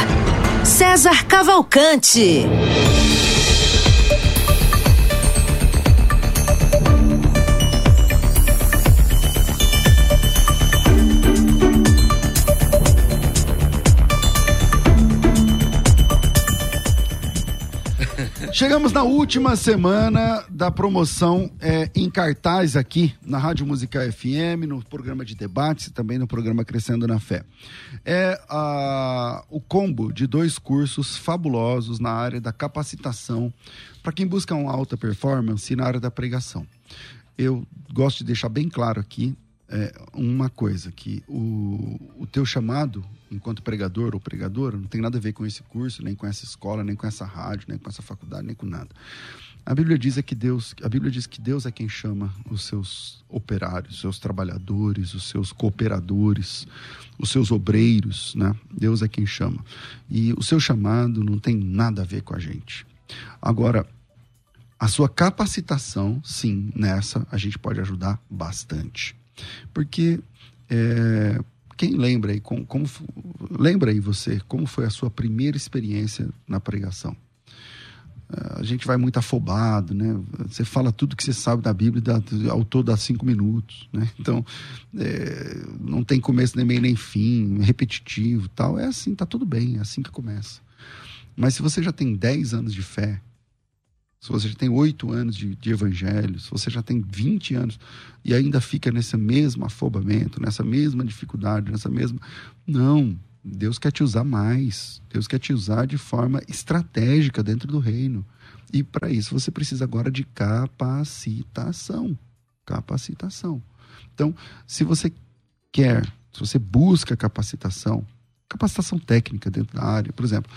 César Cavalcante. Chegamos na última semana da promoção é, em cartaz aqui na Rádio Musical FM, no programa de debates e também no programa Crescendo na Fé. É a, o combo de dois cursos fabulosos na área da capacitação para quem busca uma alta performance e na área da pregação. Eu gosto de deixar bem claro aqui é, uma coisa, que o, o teu chamado enquanto pregador ou pregadora não tem nada a ver com esse curso, nem com essa escola, nem com essa rádio, nem com essa faculdade, nem com nada. A Bíblia diz é que Deus, a Bíblia diz que Deus é quem chama os seus operários, os seus trabalhadores, os seus cooperadores, os seus obreiros, né? Deus é quem chama. E o seu chamado não tem nada a ver com a gente. Agora, a sua capacitação, sim, nessa a gente pode ajudar bastante. Porque é, quem lembra aí, como, como, lembra aí você, como foi a sua primeira experiência na pregação? É, a gente vai muito afobado, né? Você fala tudo que você sabe da Bíblia dá, ao todo dá cinco minutos, né? *laughs* Então, é, não tem começo nem meio nem fim, repetitivo tal. É assim, tá tudo bem, é assim que começa. Mas se você já tem 10 anos de fé, se você já tem oito anos de, de evangelho, se você já tem 20 anos e ainda fica nesse mesmo afobamento, nessa mesma dificuldade, nessa mesma. Não, Deus quer te usar mais. Deus quer te usar de forma estratégica dentro do reino. E para isso você precisa agora de capacitação. Capacitação. Então, se você quer, se você busca capacitação, capacitação técnica dentro da área, por exemplo,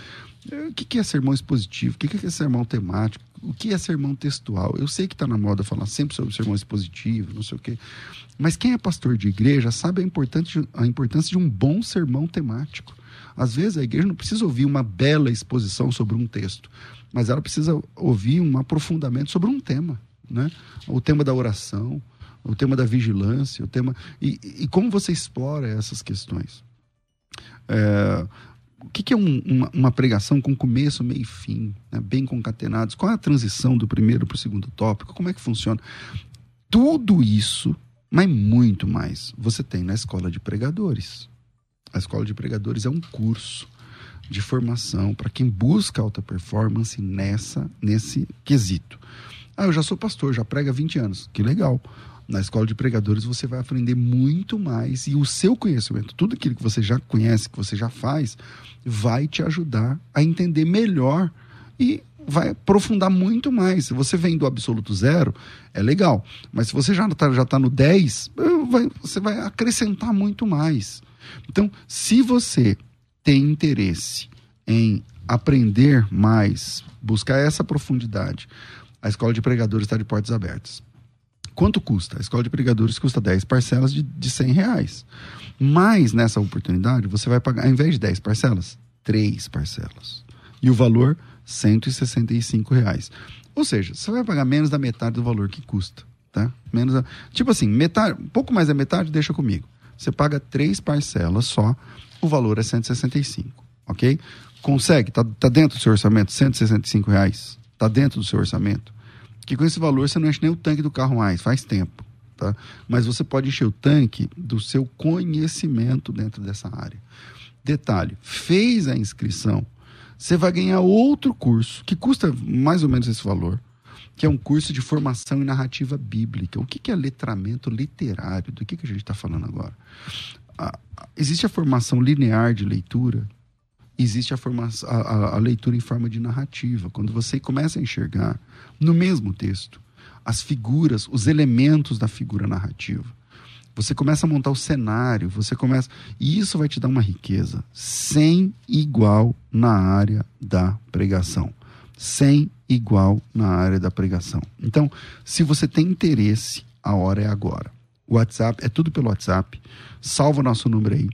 o que é sermão expositivo? O que é sermão temático? O que é sermão textual? Eu sei que está na moda falar sempre sobre sermão expositivo, não sei o quê. Mas quem é pastor de igreja sabe a importância, a importância de um bom sermão temático. Às vezes a igreja não precisa ouvir uma bela exposição sobre um texto, mas ela precisa ouvir um aprofundamento sobre um tema. Né? O tema da oração, o tema da vigilância, o tema. E, e como você explora essas questões? É, o que, que é um, uma, uma, pregação com começo, meio e fim, né? bem concatenados? Qual é a transição do primeiro para o segundo tópico? Como é que funciona? Tudo isso, mas muito mais, você tem na escola de pregadores. A escola de pregadores é um curso de formação para quem busca alta performance nessa nesse quesito. Ah, eu já sou pastor, já prega há 20 anos. Que legal. Na escola de pregadores você vai aprender muito mais e o seu conhecimento, tudo aquilo que você já conhece, que você já faz, vai te ajudar a entender melhor e vai aprofundar muito mais. Se você vem do absoluto zero, é legal. Mas se você já está já tá no 10, eh, você vai acrescentar muito mais. Então, se você tem interesse em aprender mais, buscar essa profundidade, a escola de pregadores está de portas abertas. Quanto custa? A escola de pregadores custa 10 parcelas de, de 100 reais. Mas nessa oportunidade, você vai pagar, ao invés de 10 parcelas, 3 parcelas. E o valor, 165 reais. Ou seja, você vai pagar menos da metade do valor que custa. Tá? Menos a, tipo assim, metade, um pouco mais da metade, deixa comigo. Você paga três parcelas só, o valor é 165, ok? Consegue? Está tá dentro do seu orçamento? 165 reais? Está dentro do seu orçamento? Que com esse valor você não enche nem o tanque do carro mais, faz tempo. Tá? Mas você pode encher o tanque do seu conhecimento dentro dessa área. Detalhe: fez a inscrição, você vai ganhar outro curso que custa mais ou menos esse valor, que é um curso de formação em narrativa bíblica. O que, que é letramento literário? Do que, que a gente está falando agora? Existe a formação linear de leitura, existe a, a, a, leitura em forma de narrativa. Quando você começa a enxergar no mesmo texto as figuras, os elementos da figura narrativa. Você começa a montar o cenário, você começa. E isso vai te dar uma riqueza sem igual na área da pregação sem igual na área da pregação. Então, se você tem interesse, a hora é agora. WhatsApp, é tudo pelo WhatsApp. Salva o nosso número aí.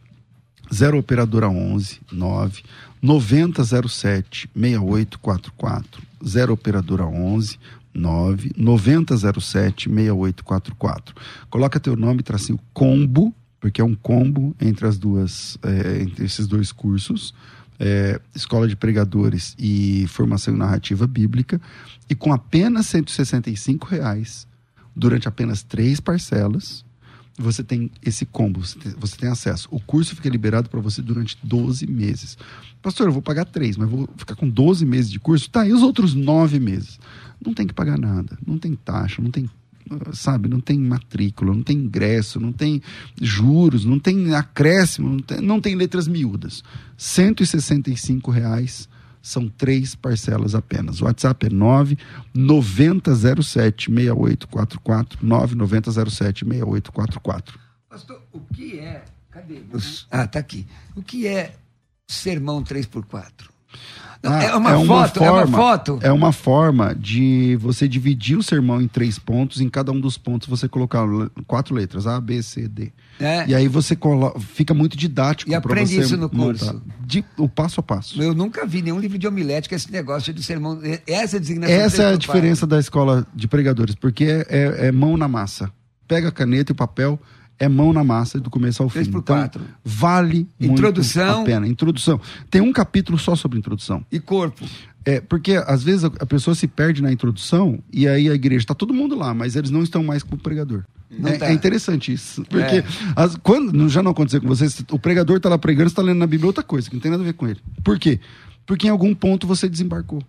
0 operadora 11 9 9007 6844. 0 operadora 11 9 9007 6844. Coloca teu nome, tracinho combo, porque é um combo entre as duas, é, entre esses dois cursos é, Escola de Pregadores e Formação em Narrativa Bíblica, e com apenas 165 reais, durante apenas três parcelas, você tem esse combo, você tem acesso. O curso fica liberado para você durante 12 meses. Pastor, eu vou pagar três, mas vou ficar com 12 meses de curso? Tá, e os outros nove meses? Não tem que pagar nada, não tem taxa, não tem sabe, não tem matrícula, não tem ingresso, não tem juros, não tem acréscimo, não tem, não tem letras miúdas. R$ reais são três parcelas apenas. O WhatsApp é 99007 6844 99007 6844. Pastor, o que é? Cadê? Ah, tá aqui. O que é sermão 3x4? Ah, é, uma, é uma foto, forma, é uma foto. É uma forma de você dividir o sermão em três pontos. Em cada um dos pontos você colocar quatro letras: A, B, C, D. É. E aí você colo... fica muito didático. E aprende isso no curso. De, o passo a passo. Eu nunca vi nenhum livro de homilética esse negócio de sermão. Essa é designação. Essa é a diferença da escola de pregadores, porque é, é, é mão na massa. Pega a caneta e o papel é mão na massa do começo ao fim. 3 por 4. Então, vale introdução. muito a pena. Introdução. Tem um capítulo só sobre introdução. E corpo. É, porque às vezes a, pessoa se perde na introdução e aí a igreja está todo mundo lá, mas eles não estão mais com o pregador. É, tá. é, interessante isso. Porque é. as, quando já não aconteceu com vocês, o pregador está lá pregando, está lendo na Bíblia outra coisa, que não tem nada a ver com ele. Por quê? Porque em algum ponto você desembarcou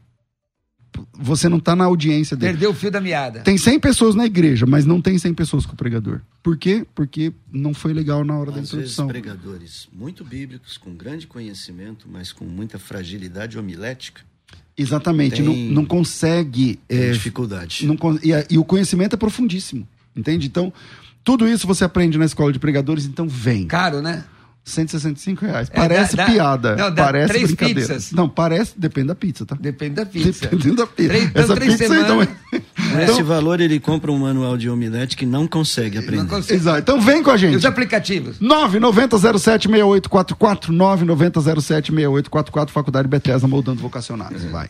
você não está na audiência dele. Perdeu o fio da meada. Tem 100 pessoas na igreja, mas não tem 100 pessoas com o pregador. Por quê? Porque não foi legal na hora Às da introdução. Vezes, pregadores muito bíblicos, com grande conhecimento, mas com muita fragilidade homilética. Exatamente, não, não consegue. É, dificuldade. Não, e, e o conhecimento é profundíssimo, entende? Então, tudo isso você aprende na escola de pregadores, então vem. Caro, né? 165 reais. É, parece dá, piada. Não, dá parece três brincadeira. pizzas. Não, parece. Depende da pizza, tá? Depende da pizza. Dependendo da pizza. Três, então, Essa três pizza então, então, Esse valor ele compra um manual de omelete que não consegue aprender. Não consegue. Exato. Então vem com a gente. E os aplicativos? 990076844 990076844 Faculdade Bethesda moldando vocacionários. Vai.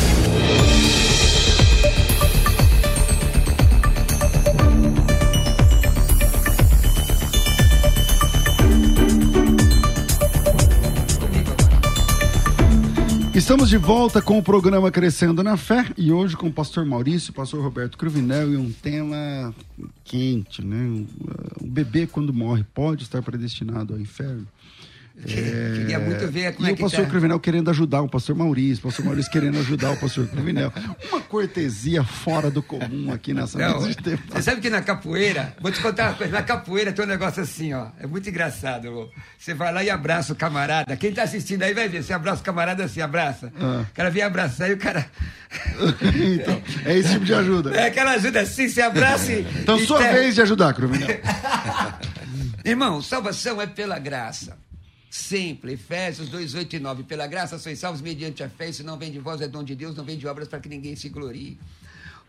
Estamos de volta com o programa Crescendo na Fé e hoje com o pastor Maurício, pastor Roberto Cruvinel e um tema quente, né? O bebê quando morre pode estar predestinado ao inferno. É... Queria muito ver como e é o pastor tá. Cruvinel querendo ajudar o pastor Maurício, o pastor Maurício querendo ajudar o pastor Cruvinel. Uma cortesia fora do comum aqui nessa Não, mesa de Você sabe que na capoeira, vou te contar uma coisa, na capoeira tem um negócio assim, ó, é muito engraçado. Você vai lá e abraça o camarada. Quem tá assistindo aí vai ver, você abraça o camarada assim, abraça. Ah. O cara vem abraçar e o cara. *laughs* então, é esse tipo de ajuda. É aquela ajuda assim, você abraça e. *laughs* Então, e sua ter... vez de ajudar, Cruvinel. *laughs* Irmão, salvação é pela graça. Sempre. Efésios 2, 8 e 9. Pela graça sois salvos mediante a fé, isso não vem de vós, é dom de Deus, não vem de obras para que ninguém se glorie.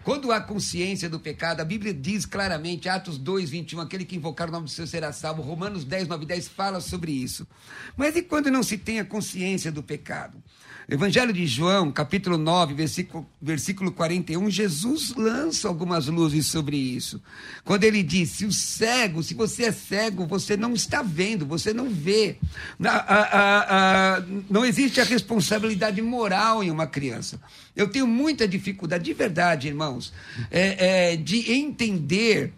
Quando há consciência do pecado, a Bíblia diz claramente, Atos 2, 21, aquele que invocar o nome do Senhor será salvo. Romanos 10, 9 e 10 fala sobre isso. Mas e quando não se tem a consciência do pecado? Evangelho de João, capítulo 9, versículo, versículo 41, Jesus lança algumas luzes sobre isso. Quando ele diz: se o cego, se você é cego, você não está vendo, você não vê. Não existe a responsabilidade moral em uma criança. Eu tenho muita dificuldade, de verdade, irmãos, é, é, de entender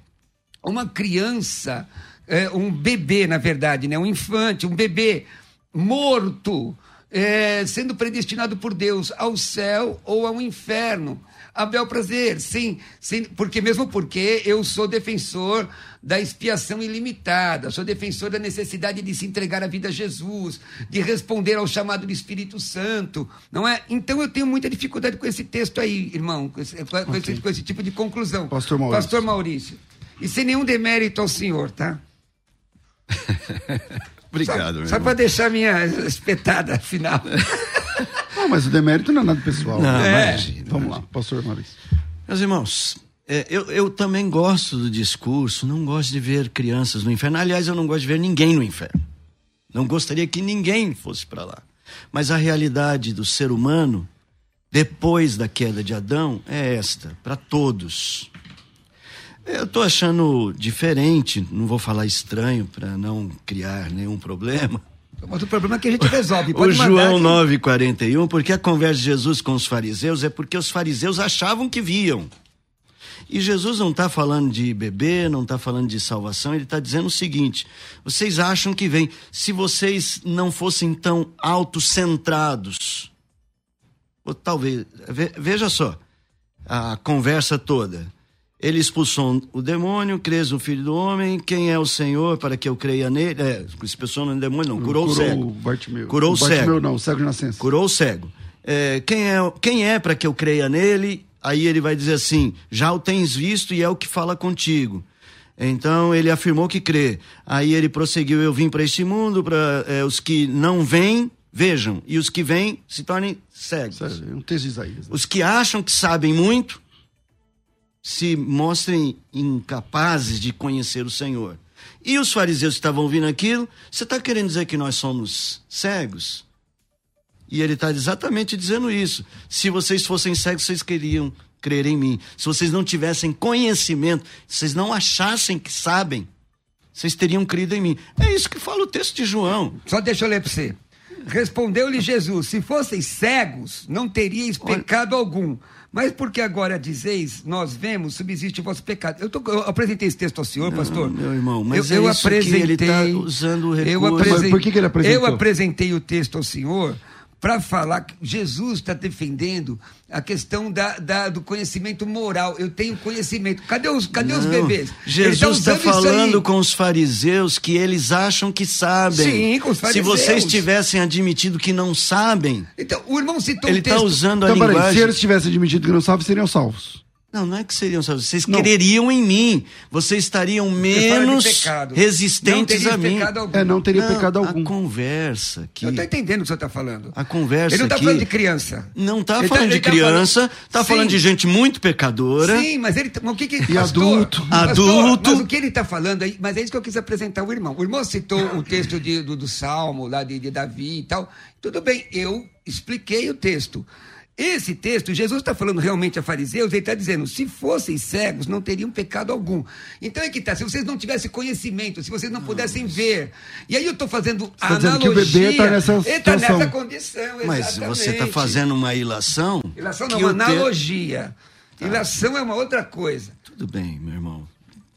uma criança, é, um bebê, na verdade, né, um infante, um bebê morto é, sendo predestinado por Deus ao céu ou ao inferno. A bel prazer, sim, sim, porque mesmo porque eu sou defensor da expiação ilimitada, sou defensor da necessidade de se entregar a vida a Jesus, de responder ao chamado do Espírito Santo, não é? Então eu tenho muita dificuldade com esse texto aí, irmão, com esse, com okay. esse, com esse tipo de conclusão. Pastor Maurício. Pastor Maurício. E sem nenhum demérito ao senhor, tá? *laughs* Obrigado, Só, só para deixar minha espetada final. *laughs* não, mas o demérito não é nada pessoal. Não, é. imagina, Vamos imagina. lá, pastor Maurício. Meus irmãos, é, eu, eu também gosto do discurso, não gosto de ver crianças no inferno. Aliás, eu não gosto de ver ninguém no inferno. Não gostaria que ninguém fosse para lá. Mas a realidade do ser humano, depois da queda de Adão, é esta, para todos. Eu estou achando diferente, não vou falar estranho para não criar nenhum problema. Mas o problema é que a gente resolve. Pode o João 9,41, porque a conversa de Jesus com os fariseus é porque os fariseus achavam que viam. E Jesus não está falando de bebê, não está falando de salvação, ele está dizendo o seguinte: vocês acham que vem. Se vocês não fossem tão autocentrados, ou talvez, veja só, a conversa toda. Ele expulsou o demônio, crês no Filho do Homem. Quem é o Senhor para que eu creia nele? É, expulsou no demônio, não. Curou, curou o cego. Bartimeu. Curou o Bartimeu, cego. não, o cego de nascença. Curou o cego. É, quem, é, quem é para que eu creia nele? Aí ele vai dizer assim: já o tens visto e é o que fala contigo. Então ele afirmou que crê. Aí ele prosseguiu: Eu vim para este mundo, para é, os que não vêm, vejam, e os que vêm se tornem cegos. É um texto de Isaías. Né? Os que acham que sabem muito, se mostrem incapazes de conhecer o Senhor. E os fariseus estavam ouvindo aquilo, você está querendo dizer que nós somos cegos? E ele está exatamente dizendo isso. Se vocês fossem cegos, vocês queriam crer em mim. Se vocês não tivessem conhecimento, se vocês não achassem que sabem, vocês teriam crido em mim. É isso que fala o texto de João. Só deixa eu ler para você. Respondeu-lhe Jesus: Se fosseis cegos, não teríeis pecado algum. Mas porque agora dizeis, nós vemos, subsiste o vosso pecado. Eu, tô, eu apresentei esse texto ao senhor, não, pastor. Meu irmão, mas eu, é eu apresentei, ele está usando o recurso. Eu apresentei, por que, que ele apresentou? Eu apresentei o texto ao senhor para falar que Jesus está defendendo a questão da, da- do conhecimento moral. Eu tenho conhecimento. Cadê os, cadê os Não, bebês? Ele Jesus está aí. falando com os fariseus que eles acham que sabem. Sim, com os Se fariseus. vocês tivessem admitido que não sabem, Então, o irmão citou ele está usando a Então, se linguagem. eles tivessem admitido que não sabem, seriam salvos. Não, não é que seriam salvos. Vocês Não. quereriam em mim. Vocês estariam Você menos resistentes teria a mim. pecado algum. É, não teria Não, pecado a algum. conversa aqui. Eu estou entendendo o que o senhor está falando. A conversa Ele não está aqui- falando de criança. Não está Ele falando ele de criança, falando- está falando Sim, de gente muito pecadora. Sim, mas ele. mas O que que, E adulto. Adulto. Mas o que ele está falando aí. Mas é isso que eu quis apresentar o irmão. O irmão citou o texto de- do, do Salmo, lá de, de Davi e tal. Tudo bem, eu expliquei o texto. Esse texto, Jesus está falando realmente a fariseus, ele está dizendo: se fossem cegos, não teriam pecado algum. Então é que tá, se vocês não tivessem conhecimento, se vocês não pudessem ver. E aí eu estou fazendo a tá dizendo que o analogia. bebê tá nessa Ele tá nessa condição, Mas você está exatamente. fazendo uma ilação. Ilação não, uma o te- analogia. Ilação é uma outra coisa. Tudo bem, meu irmão.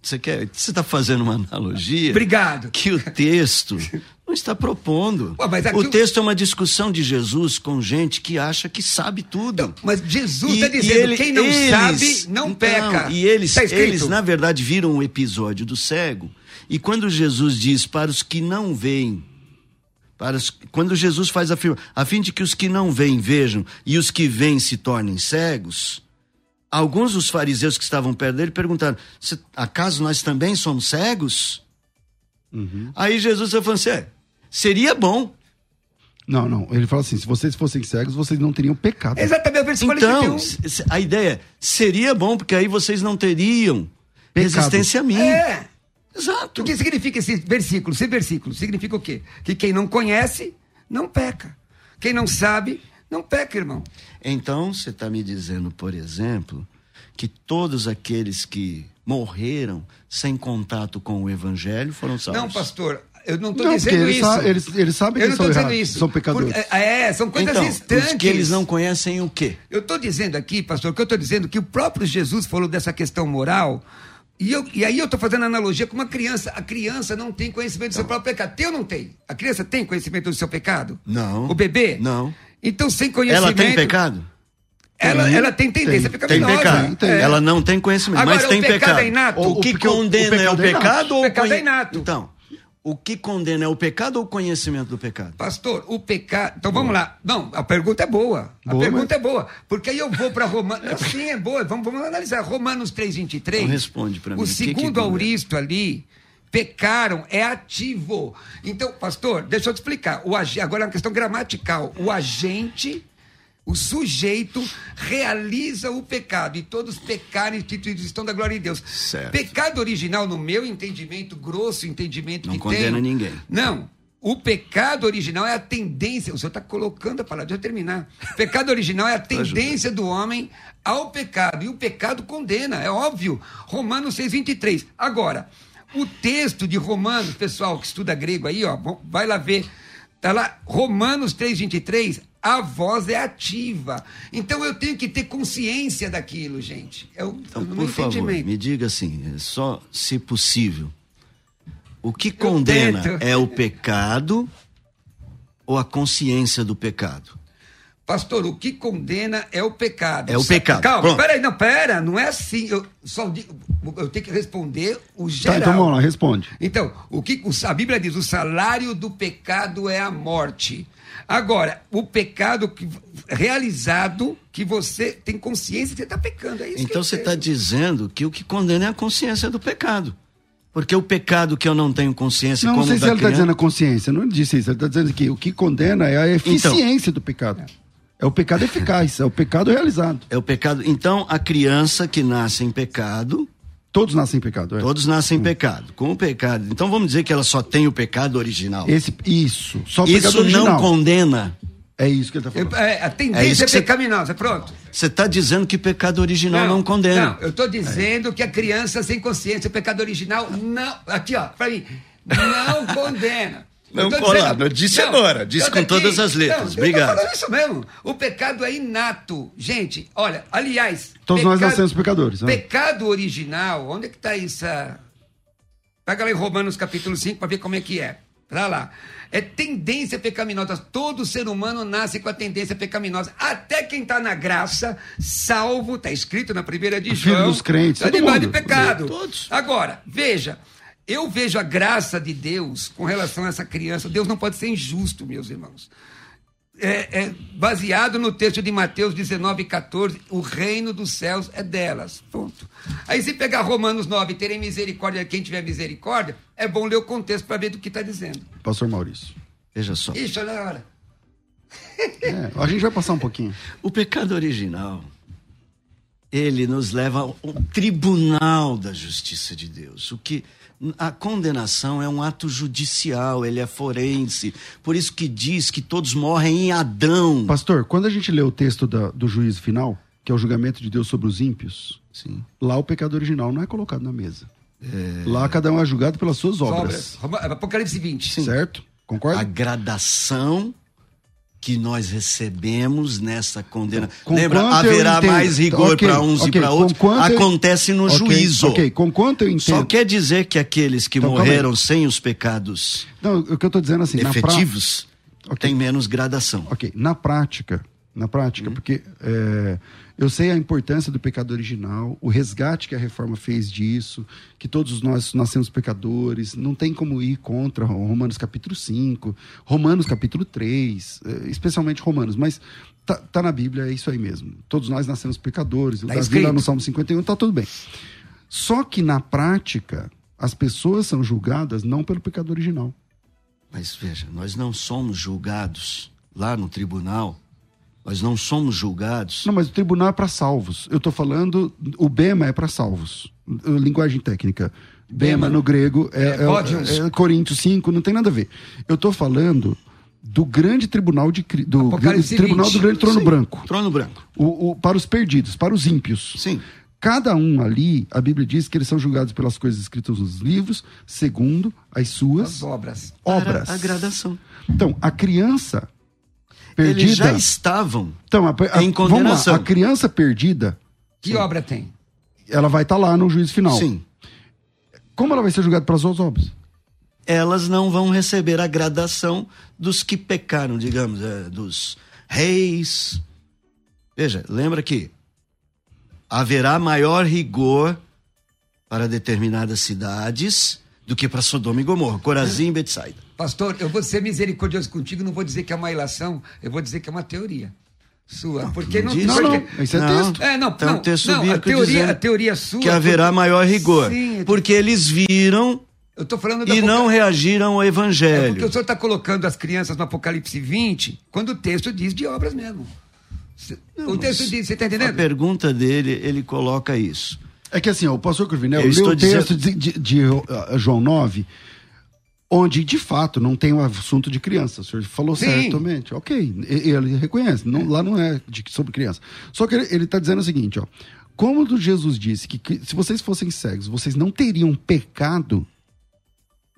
Você quer? Você está fazendo uma analogia? Obrigado. Que o texto *laughs* não está propondo. Ué, aqui o texto é uma discussão de Jesus com gente que acha que sabe tudo. Mas Jesus está dizendo: ele- quem não eles- sabe, não Então, peca. E eles, Tá eles, na verdade, viram o episódio do cego. E quando Jesus diz para os que não veem, para os- quando Jesus faz a afirma, a fim de que os que não veem vejam e os que veem se tornem cegos, alguns dos fariseus que estavam perto dele perguntaram: "Se- acaso nós também somos cegos? Aí Jesus falou assim: "É, seria bom. Não, não. Ele fala assim: se vocês fossem cegos, vocês não teriam pecado. Exatamente, o versículo Então, 41. se- se- a ideia é, seria bom, porque aí vocês não teriam Pecado. resistência a mim. É. Exato. O que significa esse versículo? Esse versículo significa o quê? Que quem não conhece, não peca. Quem não sabe, não peca, irmão. Então, você está me dizendo, por exemplo, que todos aqueles que morreram sem contato com o evangelho foram salvos. Não, pastor, eu não estou dizendo eles, isso. sa- eles, eles sabem eu que não são estou dizendo errados, isso. são pecadores. Porque- é, são coisas então, instantes. os que eles não conhecem o quê? Eu estou dizendo aqui, pastor, que eu estou dizendo que o próprio Jesus falou dessa questão moral. E, eu- e aí eu estou fazendo analogia com uma criança. A criança não tem conhecimento do seu próprio pecado. Tem ou não tem? A criança tem conhecimento do seu pecado? Não. O bebê? Não. Então, sem conhecimento. Ela tem pecado? Ela, Tem. ela tem tendência Tem. Tem pecaminosa. pecado. tem. É. Ela não tem conhecimento, Agora, mas o tem pecado pecado. é inato. O, O- que o- o condena é o pecado é inato. pecado ou O pecado conhe- é inato. Então, o que condena é o pecado ou o conhecimento do pecado? Pastor, o pecado. Então vamos lá. Não, a pergunta é boa. A Boa, pergunta é boa. Porque aí eu vou para Romanos. *laughs* Sim, é boa. Vamos, vamos analisar. Romanos 3,23. Então responde pra mim, O que que segundo condena? auristo ali. Pecaram, é ativo. Então, pastor, deixa eu te explicar. O ag... Agora é uma questão gramatical. O agente, o sujeito, realiza o pecado. E todos pecaram e estão da glória de Deus. Certo. Pecado original, no meu entendimento, grosso entendimento Não que condena tenho, ninguém. não. O pecado original é a tendência. O senhor está colocando a palavra, deixa eu terminar. Pecado original é a *laughs* tendência do homem ao pecado. E o pecado condena, é óbvio. Romanos 6, 23. Agora, o texto de Romanos, pessoal que estuda grego aí, ó, vai lá ver. Está lá, Romanos 3, 23. A voz é ativa. Então eu tenho que ter consciência daquilo, gente. É o, Então, por favor, me diga assim, só se possível. O que condena tento. é o pecado ou a consciência do pecado? Pastor, o que condena é o pecado. É o pecado. Calma, Pronto. peraí, não, pera, não é assim. Eu só digo, eu tenho que responder o geral. Tá, então vamos lá, responde. Então, o que a Bíblia diz, o salário do pecado é a morte. Agora, o pecado que- realizado que você tem consciência que você está pecando, é isso Então que você está dizendo que o que condena é a consciência do pecado. Porque o pecado que eu não tenho consciência Não, como não sei se ele está dizendo a consciência, não disse isso. Ele está dizendo que o que condena é a eficiência do pecado. É o pecado *laughs* eficaz, é o pecado realizado. É o pecado. Então, a criança que nasce em pecado, Todos nascem em pecado. É. todos nascem em pecado. Com o pecado. Então vamos dizer que ela só tem o pecado original. Esse, isso, só o pecado Isso original. não condena. É isso que ele está falando. é, a É tendência isso é, você- pecaminosa, pronto. Você está dizendo que pecado original não, condena. Não, eu estou dizendo que a criança sem consciência, o pecado original, não. Aqui, ó, para mim, não condena. Não, Eu tô cola, não disse agora, disse eu com daqui- todas as letras, Não, obrigado. Eu isso mesmo. O pecado é inato. Gente, olha, aliás. Todos nós nascemos pecadores. né? Pecado original, onde é que está isso? Pega lá em Romanos capítulo 5 para ver como é que é. Pra lá. É tendência pecaminosa. Todo ser humano nasce com a tendência pecaminosa. Até quem está na graça, salvo, está escrito na primeira de Filho João. dos crentes, Está todo debaixo de mundo. pecado. Todos. Agora, veja. Eu vejo a graça de Deus com relação a essa criança. Deus não pode ser injusto, meus irmãos. É, é baseado no texto de Mateus 19, 14, o reino dos céus é delas. Ponto. Aí se pegar Romanos 9, terem misericórdia de quem tiver misericórdia, é bom ler o contexto para ver do que está dizendo. Pastor Maurício. Veja só. Ixi, olha a hora. *laughs* É, a gente vai passar um pouquinho. O pecado original, ele nos leva ao tribunal da justiça de Deus. O que a condenação é um ato judicial, ele é forense. Por isso que diz que todos morrem em Adão. Pastor, quando a gente lê o texto da- do juízo final, que é o julgamento de Deus sobre os ímpios, Sim. lá o pecado original não é colocado na mesa. Lá cada um é julgado pelas suas obras. Obras. Apocalipse 20. Certo? Concorda? A gradação que nós recebemos nessa condena. Com Lembra, haverá mais rigor Ok, para uns ok, e para outros. Acontece no Ok, juízo. Ok, com quanto eu entendo. Só quer dizer que aqueles que Então, morreram sem os pecados Não, o que eu tô dizendo assim, na pra- efetivos Ok. tem menos gradação. Ok, na prática, na prática, porque é, eu sei a importância do pecado original, o resgate que a reforma fez disso, que todos nós nascemos pecadores, não tem como ir contra Romanos capítulo 5, Romanos capítulo 3, é, especialmente Romanos, mas tá, tá na Bíblia, é isso aí mesmo. Todos nós nascemos pecadores, o Tá Davi escrito. lá no Salmo 51, tá tudo bem. Só que na prática, as pessoas são julgadas não pelo pecado original. Mas veja, nós não somos julgados lá no tribunal. Nós não somos julgados. Não, mas o tribunal é para salvos. Eu estou falando, o bema é para salvos. Uh, Linguagem técnica. Bema, Bema. no grego é, É, é, é Coríntios 5, não tem nada a ver. Eu estou falando do grande tribunal de do, do tribunal 20. do grande trono Sim, branco. Trono branco. O, o- para os perdidos, para os ímpios. Sim. Cada um ali, a Bíblia diz que eles são julgados pelas coisas escritas nos livros, segundo as As suas obras. obras. Para a gradação. Então, a criança perdida. Eles já estavam. Então, a, a, em vamos lá, condenação. a criança perdida, Que obra tem? ela vai estar lá no juízo final. Sim. Como ela vai ser julgada pelas suas obras? Elas não vão receber a gradação dos que pecaram, digamos, é, dos reis. Veja, lembra que haverá maior rigor para determinadas cidades do que para Sodoma e Gomorra, Corazim e Betsaida. Pastor, eu vou ser misericordioso contigo, não vou dizer que é uma ilação, eu vou dizer que é uma teoria sua. porque não, diz. Não, não, isso é texto. É, não, um não, texto não, a teoria, a teoria sua. que haverá maior rigor, Sim, porque eles viram eu tô falando e não reagiram ao É evangelho. porque o senhor está colocando as crianças no Apocalipse 20, quando o texto diz de obras mesmo. Se- o texto diz, você está A entendendo? pergunta dele, ele coloca isso. É que assim, o pastor Curvinel Eu leu o texto de, de- de, uh, João 9, onde de fato não tem o assunto de criança. O senhor falou Sim. certamente. Ok, ele reconhece. Não, lá não é de- sobre criança. Só que ele está dizendo o seguinte, ó. Como Jesus disse que, que se vocês fossem cegos, vocês não teriam pecado,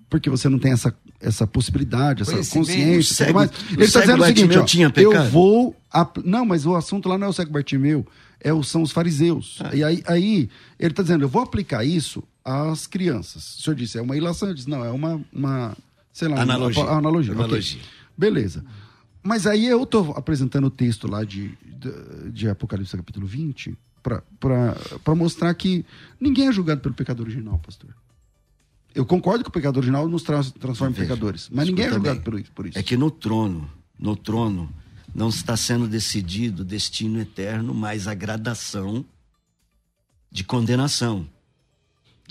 porque você não tem essa, essa possibilidade, essa consciência. Cego- o Ele está dizendo o seguinte, ó, tinha eu vou... ap- Não, mas o assunto lá não é o cego Bartimeu, é são os fariseus. Ah. E aí, aí ele está dizendo, eu vou aplicar isso às crianças. O senhor disse, é uma ilação? Eu disse, não, é uma, uma sei lá, Analogia. Uma, analogia. Analogia. Beleza. Mas aí eu estou apresentando o texto lá de, de, de Apocalipse capítulo 20 para mostrar que ninguém é julgado pelo pecado original, pastor. Eu concordo que o pecado original nos trans, transforma em pecadores, mas ninguém é escuta julgado bem. por isso, por isso. É que no trono, no trono, não está sendo decidido o destino eterno, mas a gradação de condenação.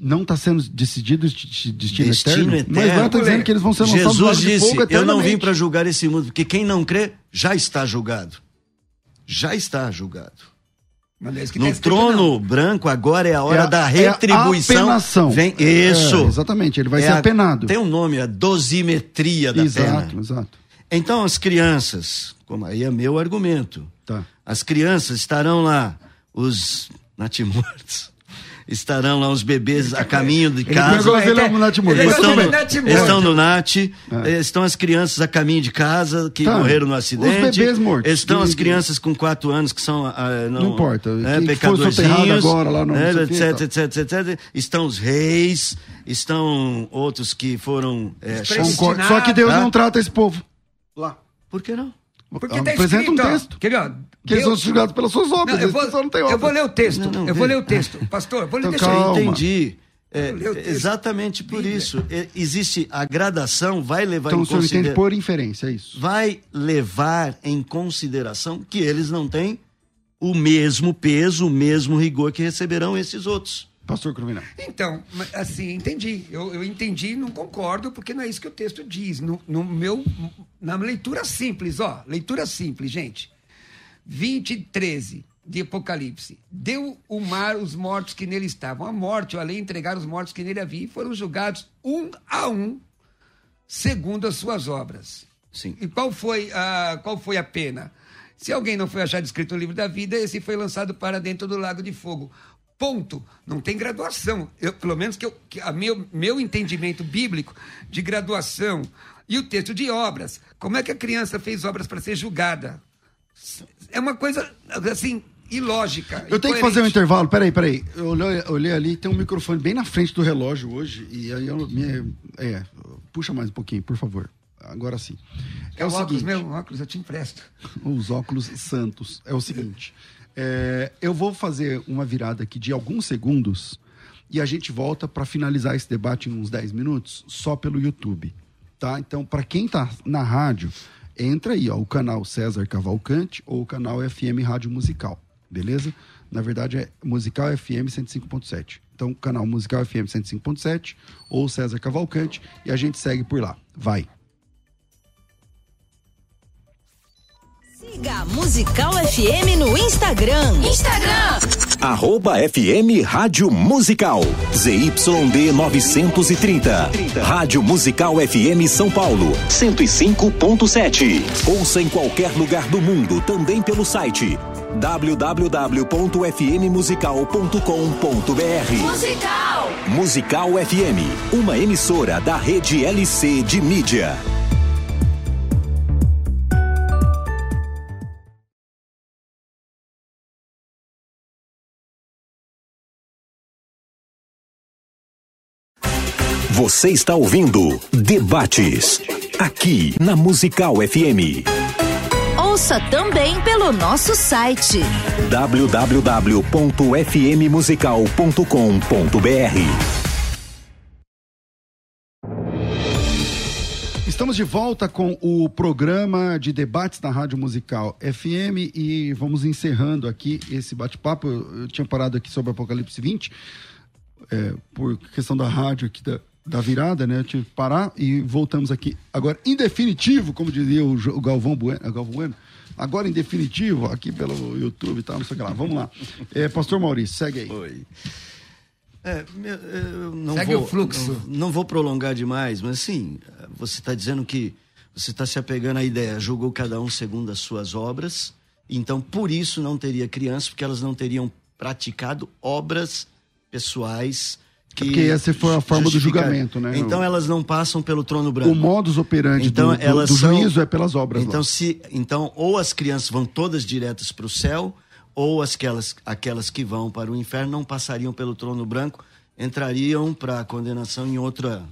Não está sendo decidido o destino, Destino eterno, eterno. mas lá está dizendo que eles vão ser lançados no Jesus disse: Eu não vim eternamente." para julgar esse mundo, porque quem não crê já está julgado. Já está julgado. Não é que tá No escrito, não. trono branco, agora é a hora É a- da é a retribuição. apenação. Vem, É, isso. exatamente, ele vai É ser a- apenado. Tem um nome, a dosimetria da exato, pena. exato. Então as crianças, como aí é meu argumento, Tá. as crianças estarão lá, os natimortos, *laughs* estarão lá os bebês a caminho de casa. ele é Natimor. Mas Estão no, estão no NAT, eh, estão as crianças a caminho de casa que Tá. morreram no Os acidente. bebês mortos. Estão as crianças com quatro anos que são. ah, não, Não importa. né, soterrado pecadorzinhos, agora lá no- né, não sei o quê e etc, tal. etc, etc. Estão os reis, estão outros que foram. eh, Os Concordo. Só que Deus Tá? não trata esse povo. Lá. Por que não? Porque tá Apresenta escrito, um ó, texto. Quer ver, ó, Que eles Deus- são julgados pelas suas obras. Não, eu, vou, pessoal não tem eu vou ler o texto. Não, não, eu vou ler o texto. Pastor, vou ler Então, deixa aí. calma. Entendi. É, o texto. exatamente por Bíblia. isso. É, existe a gradação, vai levar Então em o senhor entende consideração. por inferência, é isso. Vai levar em consideração que eles não têm o mesmo peso, o mesmo rigor que receberão esses outros. Pastor Cruvinel. Então, assim, entendi. Eu, eu entendi e não concordo, porque não é isso que o texto diz. No, no meu, na leitura simples, ó, leitura simples, gente. 20 e 13 de Apocalipse. Deu o mar os mortos que nele estavam. A morte, o além, entregaram os mortos que nele havia e foram julgados um a um, segundo as suas obras. Sim. E qual foi a, qual foi a pena? Se alguém não foi achado escrito no livro da vida, esse foi lançado para dentro do lago de fogo. Ponto. Não tem graduação. Eu, pelo menos que, eu, que a meu, meu entendimento bíblico de graduação e o texto de obras. Como é que a criança fez obras para ser julgada? É uma coisa assim ilógica. Eu tenho que fazer um intervalo, peraí, peraí. Eu olhei, olhei ali, tem um microfone bem na frente do relógio hoje. E aí eu me. É, puxa mais um pouquinho, por favor. Agora sim. É, É o o óculos, seguinte. meu óculos, eu te empresto. *laughs* Os óculos santos. É o seguinte. é, eu vou fazer uma virada aqui de alguns segundos e a gente volta para finalizar esse debate em uns 10 minutos, só pelo YouTube. Tá? Então, para quem tá na rádio, entra aí, ó, o canal César Cavalcante ou o canal FM Rádio Musical. Beleza? Na verdade é Musical FM 105.7. Então, canal Musical FM 105.7 ou César Cavalcante e a gente segue por lá. Vai. Siga a Musical FM no Instagram. Instagram. Arroba FM Rádio Musical. ZYD 930. Rádio Musical FM São Paulo. 105.7. Ouça em qualquer lugar do mundo, também pelo site www.fmmusical.com.br. Musical. Musical FM, uma emissora da rede LC de mídia. Você está ouvindo Debates, aqui na Musical FM. Ouça também pelo nosso site. www.fmmusical.com.br Estamos de volta com o programa de debates na Rádio Musical FM e vamos encerrando aqui esse bate-papo. Eu, eu tinha parado aqui sobre Apocalipse 20, é, por questão da rádio aqui da, da virada, né? Eu tive que parar e voltamos aqui. Agora, em definitivo, como dizia o, Galvão Bueno, é Galvão Bueno, agora em definitivo, aqui pelo YouTube e tal, não sei o que lá. Vamos lá. É, Pastor Maurício, segue aí. Oi. É, não Segue vou, o fluxo. Não, não vou prolongar demais, mas sim, você está dizendo que você está se apegando à ideia, julgou cada um segundo as suas obras, então por isso não teria crianças, porque elas não teriam praticado obras pessoais que. porque essa foi a forma do julgamento, né? Então elas não passam pelo trono branco. O modus operandi Então, do, do- elas do são- juízo é pelas obras. Então, lá. se, então, ou as crianças vão todas diretas para o céu, ou as, aquelas, aquelas que vão para o inferno não passariam pelo trono branco, entrariam para a condenação em outra,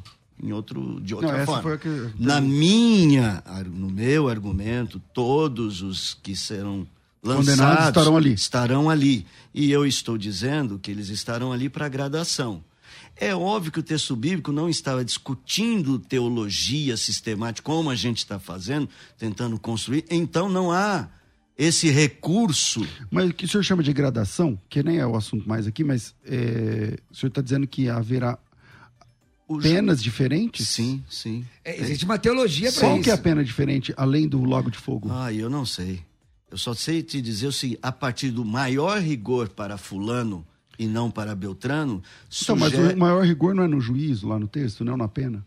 em outro, de outra Não, forma. que- Na minha, no meu argumento, todos os que serão Condenados lançados estarão ali. estarão ali. E eu estou dizendo que eles estarão ali para gradação. É óbvio que o texto bíblico não estava discutindo teologia sistemática, como a gente está fazendo, tentando construir. Então não há esse recurso. Mas o que o senhor chama de gradação, que nem é o assunto mais aqui, mas é, o senhor está dizendo que haverá O ju- penas diferentes? Sim, sim. É, existe uma teologia para Qual isso. que é a pena diferente, além do lago de fogo? Ah, eu não sei. Eu só sei te dizer o seguinte: a partir do maior rigor para Fulano e não para Beltrano, então, mas o maior rigor não é no juízo, lá no texto, não na pena?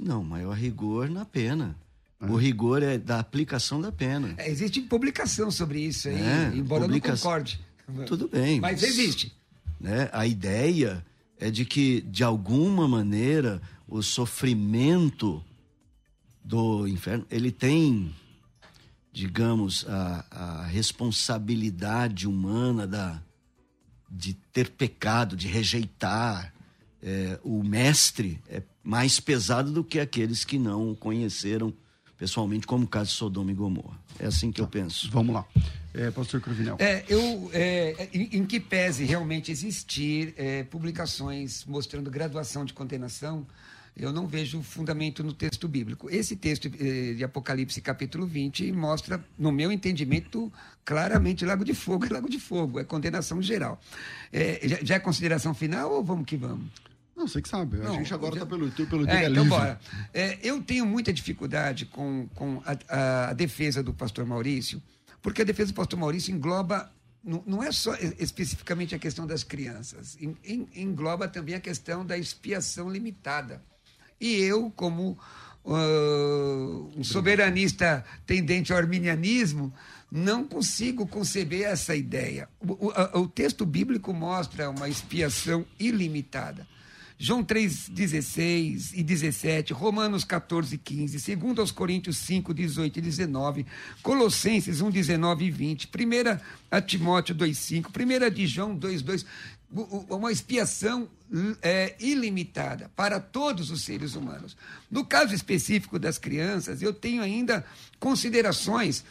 Não, maior rigor na pena. Ah. O rigor é da aplicação da pena. É, existe publicação sobre isso aí, É, embora publicação. eu não concorde. Tudo bem. Mas existe. Né? A ideia é de que, de alguma maneira, o sofrimento do inferno, ele tem, digamos, a, a responsabilidade humana da, de ter pecado, de rejeitar é, o mestre, é mais pesado do que aqueles que não o conheceram pessoalmente, como o caso de Sodoma e Gomorra. É assim que tá. eu penso. Vamos lá. É, pastor Cruvinel. É, eu, é, em, que pese realmente existir é, publicações mostrando graduação de condenação, eu não vejo fundamento no texto bíblico. Esse texto eh, de Apocalipse, capítulo 20, mostra, no meu entendimento, claramente Lago de Fogo é Lago de Fogo, é condenação geral. É, já, é consideração final ou vamos que vamos? Não, você que sabe. Não, a gente agora está já... pelo YouTube, pelo é, Então, bora. É, eu tenho muita dificuldade com, com a, a, a defesa do pastor Maurício, porque a defesa do pastor Maurício engloba não, é só especificamente a questão das crianças, engloba também a questão da expiação limitada. E eu, como uh, um soberanista tendente ao arminianismo, não consigo conceber essa ideia. O, o, o texto bíblico mostra uma expiação ilimitada. João 3, 16 e 17, Romanos 14, 15, 2 aos Coríntios 5, 18 e 19, Colossenses 1, 19 e 20, 1 a Timóteo 2, 5, 1 de João 2, 2 uma expiação é, ilimitada para todos os seres humanos. No caso específico das crianças, eu tenho ainda considerações.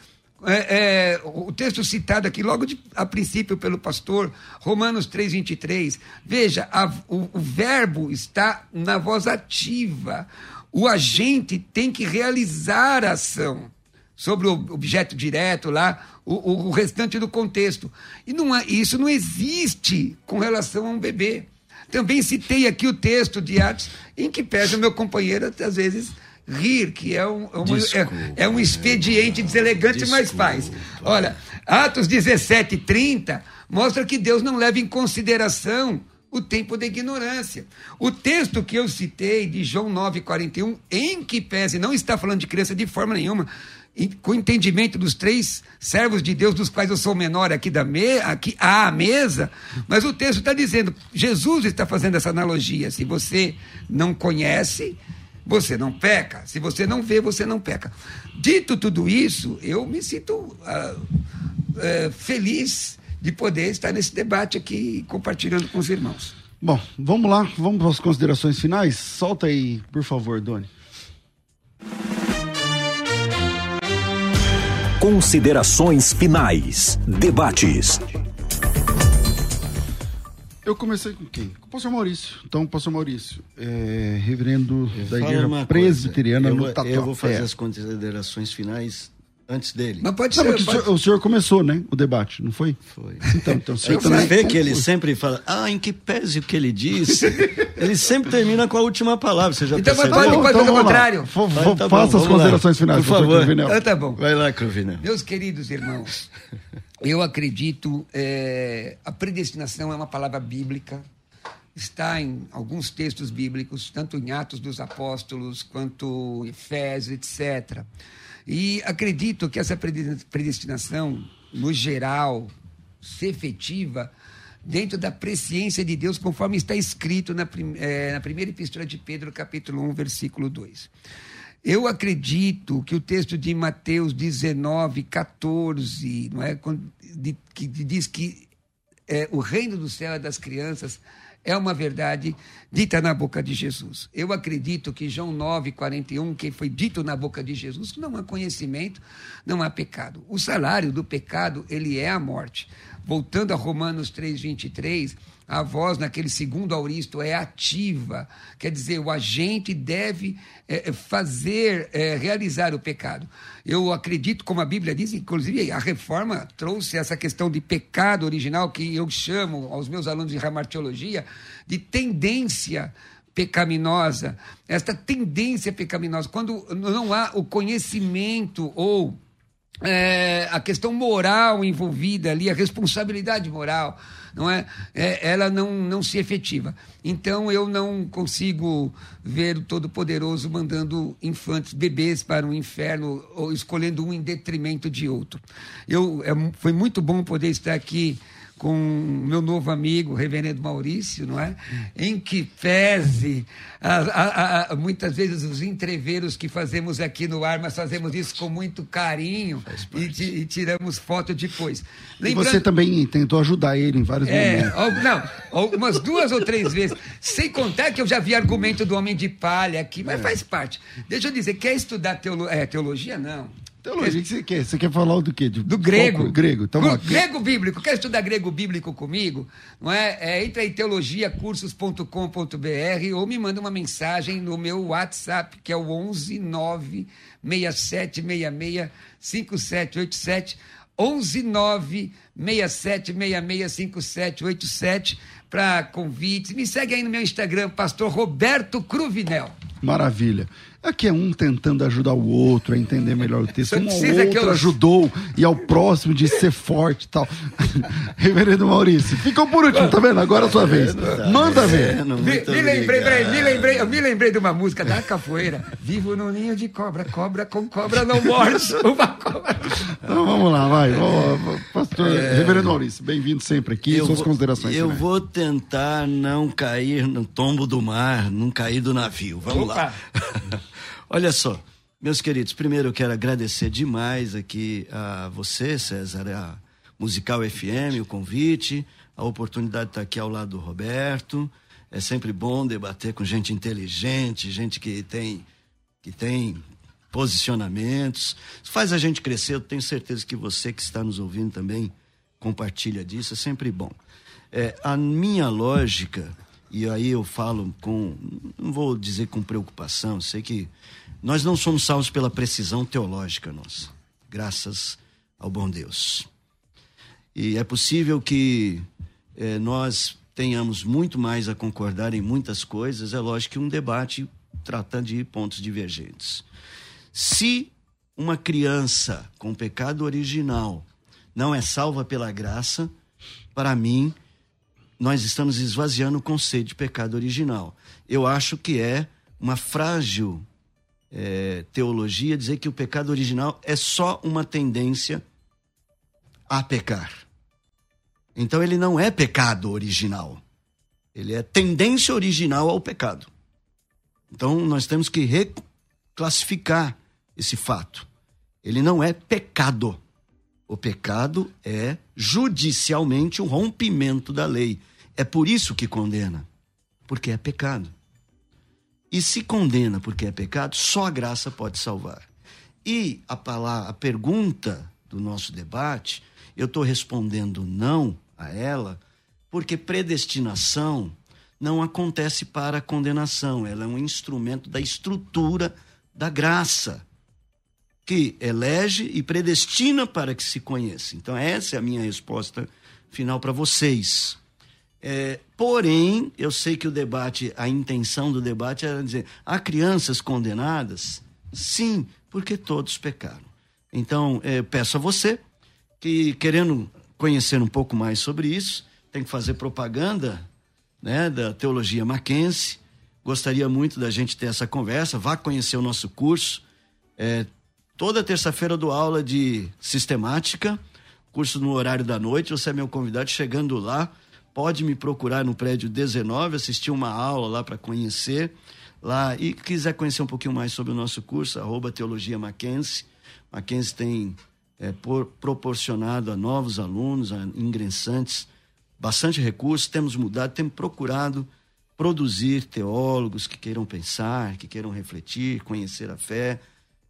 É, é, o texto citado aqui, logo de, a princípio pelo pastor, Romanos 3, 23. Veja, a, o, o verbo está na voz ativa. O agente tem que realizar a ação sobre o objeto direto lá, o, o restante do contexto. E não, isso não existe com relação a um bebê. Também citei aqui o texto de Atos, em que pede o meu companheiro, às vezes, rir, que é um, é um, é, é um expediente deselegante, Desculpa. mas faz. Olha, Atos 17, 30 mostra que Deus não leva em consideração o tempo da ignorância. O texto que eu citei de João 9,41, em que pese, não está falando de criança de forma nenhuma, com o entendimento dos três servos de Deus, dos quais eu sou menor aqui, da me, aqui à mesa, mas o texto está dizendo, Jesus está fazendo essa analogia. Se você não conhece, você não peca. Se você não vê, você não peca. Dito tudo isso, eu me sinto uh, uh, feliz de poder estar nesse debate aqui compartilhando com os irmãos. Bom, vamos lá, vamos para as considerações finais. Solta aí, por favor, Doni. Considerações finais. Debates. Eu comecei com quem? Com o pastor Maurício. Então, pastor Maurício, é, reverendo da igreja presbiteriana no Tatuapé. Eu vou fazer as considerações finais antes dele. Mas pode ser. Não, pode... O, senhor, o, senhor, começou, né? O debate, não foi? Foi. Então, então o senhor também. Você vê que ele sempre fala, ah, em que pese o que ele disse. *laughs* ele sempre termina com a última palavra. Você já então, percebeu? Pode, pode então, o contrário. Vai, tá Faça bom, as considerações lá. finais, por favor. Então, tá bom. Vai lá, Cruvinel. Meus queridos irmãos, eu acredito, é, a predestinação é uma palavra bíblica está em alguns textos bíblicos, tanto em Atos dos Apóstolos quanto em Efésios, etc. E acredito que essa predestinação, no geral, se efetiva dentro da presciência de Deus, conforme está escrito na, é, na primeira epístola de Pedro, capítulo 1, versículo 2. Eu acredito que o texto de Mateus 19, 14, não é, que diz que é, o reino do céu é das crianças, é uma verdade dita na boca de Jesus. Eu acredito que João 9, 41, que foi dito na boca de Jesus, não há conhecimento, não há pecado. O salário do pecado, ele é a morte. Voltando a Romanos 3, 23, a voz naquele segundo auristo é ativa, quer dizer, o agente deve é, fazer, é, realizar o pecado. Eu acredito, como a Bíblia diz, inclusive a reforma trouxe essa questão de pecado original, que eu chamo aos meus alunos de ramartiologia de tendência pecaminosa, esta tendência pecaminosa, quando não há o conhecimento ou é, a questão moral envolvida ali, a responsabilidade moral, não é? é? ela não, não se efetiva. Então eu não consigo ver o Todo-Poderoso mandando infantes, bebês para o inferno ou escolhendo um em detrimento de outro. Eu, é, foi muito bom poder estar aqui com meu novo amigo, reverendo Maurício, não é? Em que pese a, a, a, muitas vezes os entreveros que fazemos aqui no ar, mas fazemos isso com muito carinho e, e, tiramos foto depois. Lembrando, e você também tentou ajudar ele em vários é, momentos. Não, umas duas ou três vezes. Sem contar que eu já vi argumento do homem de palha aqui, mas é. faz parte. Deixa eu dizer, quer estudar teolo, é, teologia? Não. Teologia, que você quer? Você quer falar do quê? De, do grego. Pouco? Grego. Então, grego bíblico. Quer estudar grego bíblico comigo? Não é? é entra em teologiacursos.com.br ou me manda uma mensagem no meu WhatsApp, que é o 11 9 6766 5787. 11 9 6766 5787 para convites. Me segue aí no meu Instagram, pastor Roberto Cruvinel. Maravilha. Aqui é um tentando ajudar o outro a entender melhor o texto. Um ao outro eu... ajudou e ao próximo de ser forte e tal. *laughs* Reverendo Maurício, ficou por último, tá vendo? Agora é a sua vez. Manda ver. Me, me, lembrei, me lembrei, eu me lembrei de uma música da capoeira. Vivo no ninho de cobra, cobra com cobra não morde. Uma *laughs* cobra. Então vamos lá, vai. Pastor é... Reverendo Maurício, bem-vindo sempre aqui. Eu suas vou, considerações. Eu vou tentar não cair no tombo do mar, não cair do navio. Vamos Opa. lá. *laughs* Olha só, meus queridos, primeiro eu quero agradecer demais aqui a você, César, a Musical FM, o convite, a oportunidade de estar aqui ao lado do Roberto. É sempre bom debater com gente inteligente, gente que tem, que tem posicionamentos. Isso faz a gente crescer. Eu tenho certeza que você que está nos ouvindo também compartilha disso. É sempre bom. É, a minha lógica e aí eu falo com, não vou dizer com preocupação, sei que nós não somos salvos pela precisão teológica nossa, graças ao bom Deus. E é possível que eh, nós tenhamos muito mais a concordar em muitas coisas, é lógico que um debate trata de pontos divergentes. Se uma criança com pecado original não é salva pela graça, para mim, nós estamos esvaziando o conceito de pecado original. Eu acho que é uma frágil é, teologia dizer que o pecado original é só uma tendência a pecar. Então ele não é pecado original. Ele é tendência original ao pecado. Então nós temos que reclassificar esse fato. Ele não é pecado. O pecado é judicialmente o rompimento da lei. É por isso que condena, porque é pecado. E se condena porque é pecado, só a graça pode salvar. E a, a pergunta do nosso debate, eu estou respondendo não a ela, porque predestinação não acontece para a condenação, ela é um instrumento da estrutura da graça que elege e predestina para que se conheça. Então, essa é a minha resposta final para vocês. É, porém, eu sei que o debate, a intenção do debate era dizer: há crianças condenadas? Sim, porque todos pecaram. Então, é, peço a você que, querendo conhecer um pouco mais sobre isso, tem que fazer propaganda né, da teologia Mackenzie. Gostaria muito da gente ter essa conversa. Vá conhecer o nosso curso. É, Toda terça-feira do aula de sistemática, curso no horário da noite. Você é meu convidado. Chegando lá, pode me procurar no prédio 19, assistir uma aula lá para conhecer. Lá, e quiser conhecer um pouquinho mais sobre o nosso curso, arroba Teologia Mackenzie. Mackenzie tem é, por, proporcionado a novos alunos, a ingressantes, bastante recursos. Temos mudado, temos procurado produzir teólogos que queiram pensar, que queiram refletir, conhecer a fé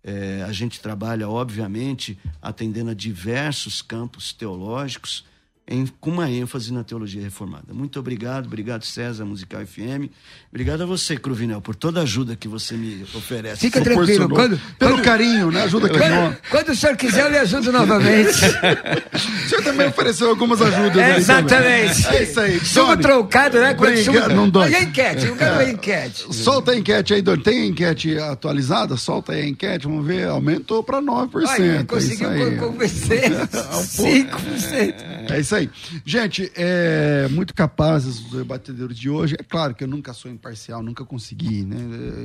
é, a gente trabalha, obviamente, atendendo a diversos campos teológicos, em, com uma ênfase na teologia reformada. Muito obrigado, obrigado César Musical FM. Obrigado a você, Cruvinel, por toda a ajuda que você me oferece. Fica tranquilo, quando, pelo quando, carinho, né? Ajuda que quando, quando o senhor quiser, eu lhe ajudo novamente. *laughs* o senhor também ofereceu algumas ajudas. É, exatamente. É isso aí. Sumo trocado, né? Quando sumo... Não dói. E a enquete? Eu quero a enquete. Solta a enquete aí, Doni. Tem a enquete atualizada? Solta aí a enquete, vamos ver. Aumentou para 9%. Olha, conseguiu *laughs* é convencer. 5%. É isso aí. Gente, é, muito capazes os debatedores de hoje. É claro que eu nunca sou imparcial, nunca consegui, né?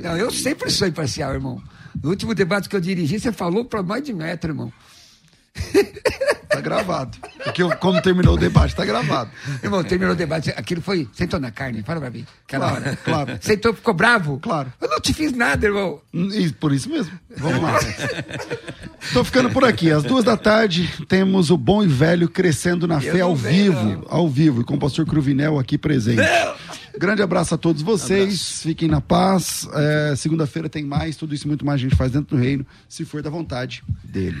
Não, eu sempre sou imparcial, irmão. No último debate que eu dirigi, você falou para mais de metro, irmão. Tá gravado. Porque eu, como terminou o debate, tá gravado. Irmão, terminou o debate. Aquilo foi. Sentou na carne, fala pra mim. Aquela Claro, hora. claro. Sentou, ficou bravo? Claro. Eu não te fiz nada, irmão. E por isso mesmo. Vamos lá. Tô ficando por aqui. Às duas da tarde temos o bom e velho crescendo na Eu fé ao venho, vivo. não. Ao vivo, e com o pastor Cruvinel aqui presente. Grande abraço a todos vocês. Fiquem na paz. É, Segunda-feira tem mais. Tudo isso muito mais a gente faz dentro do reino, se for da vontade dele.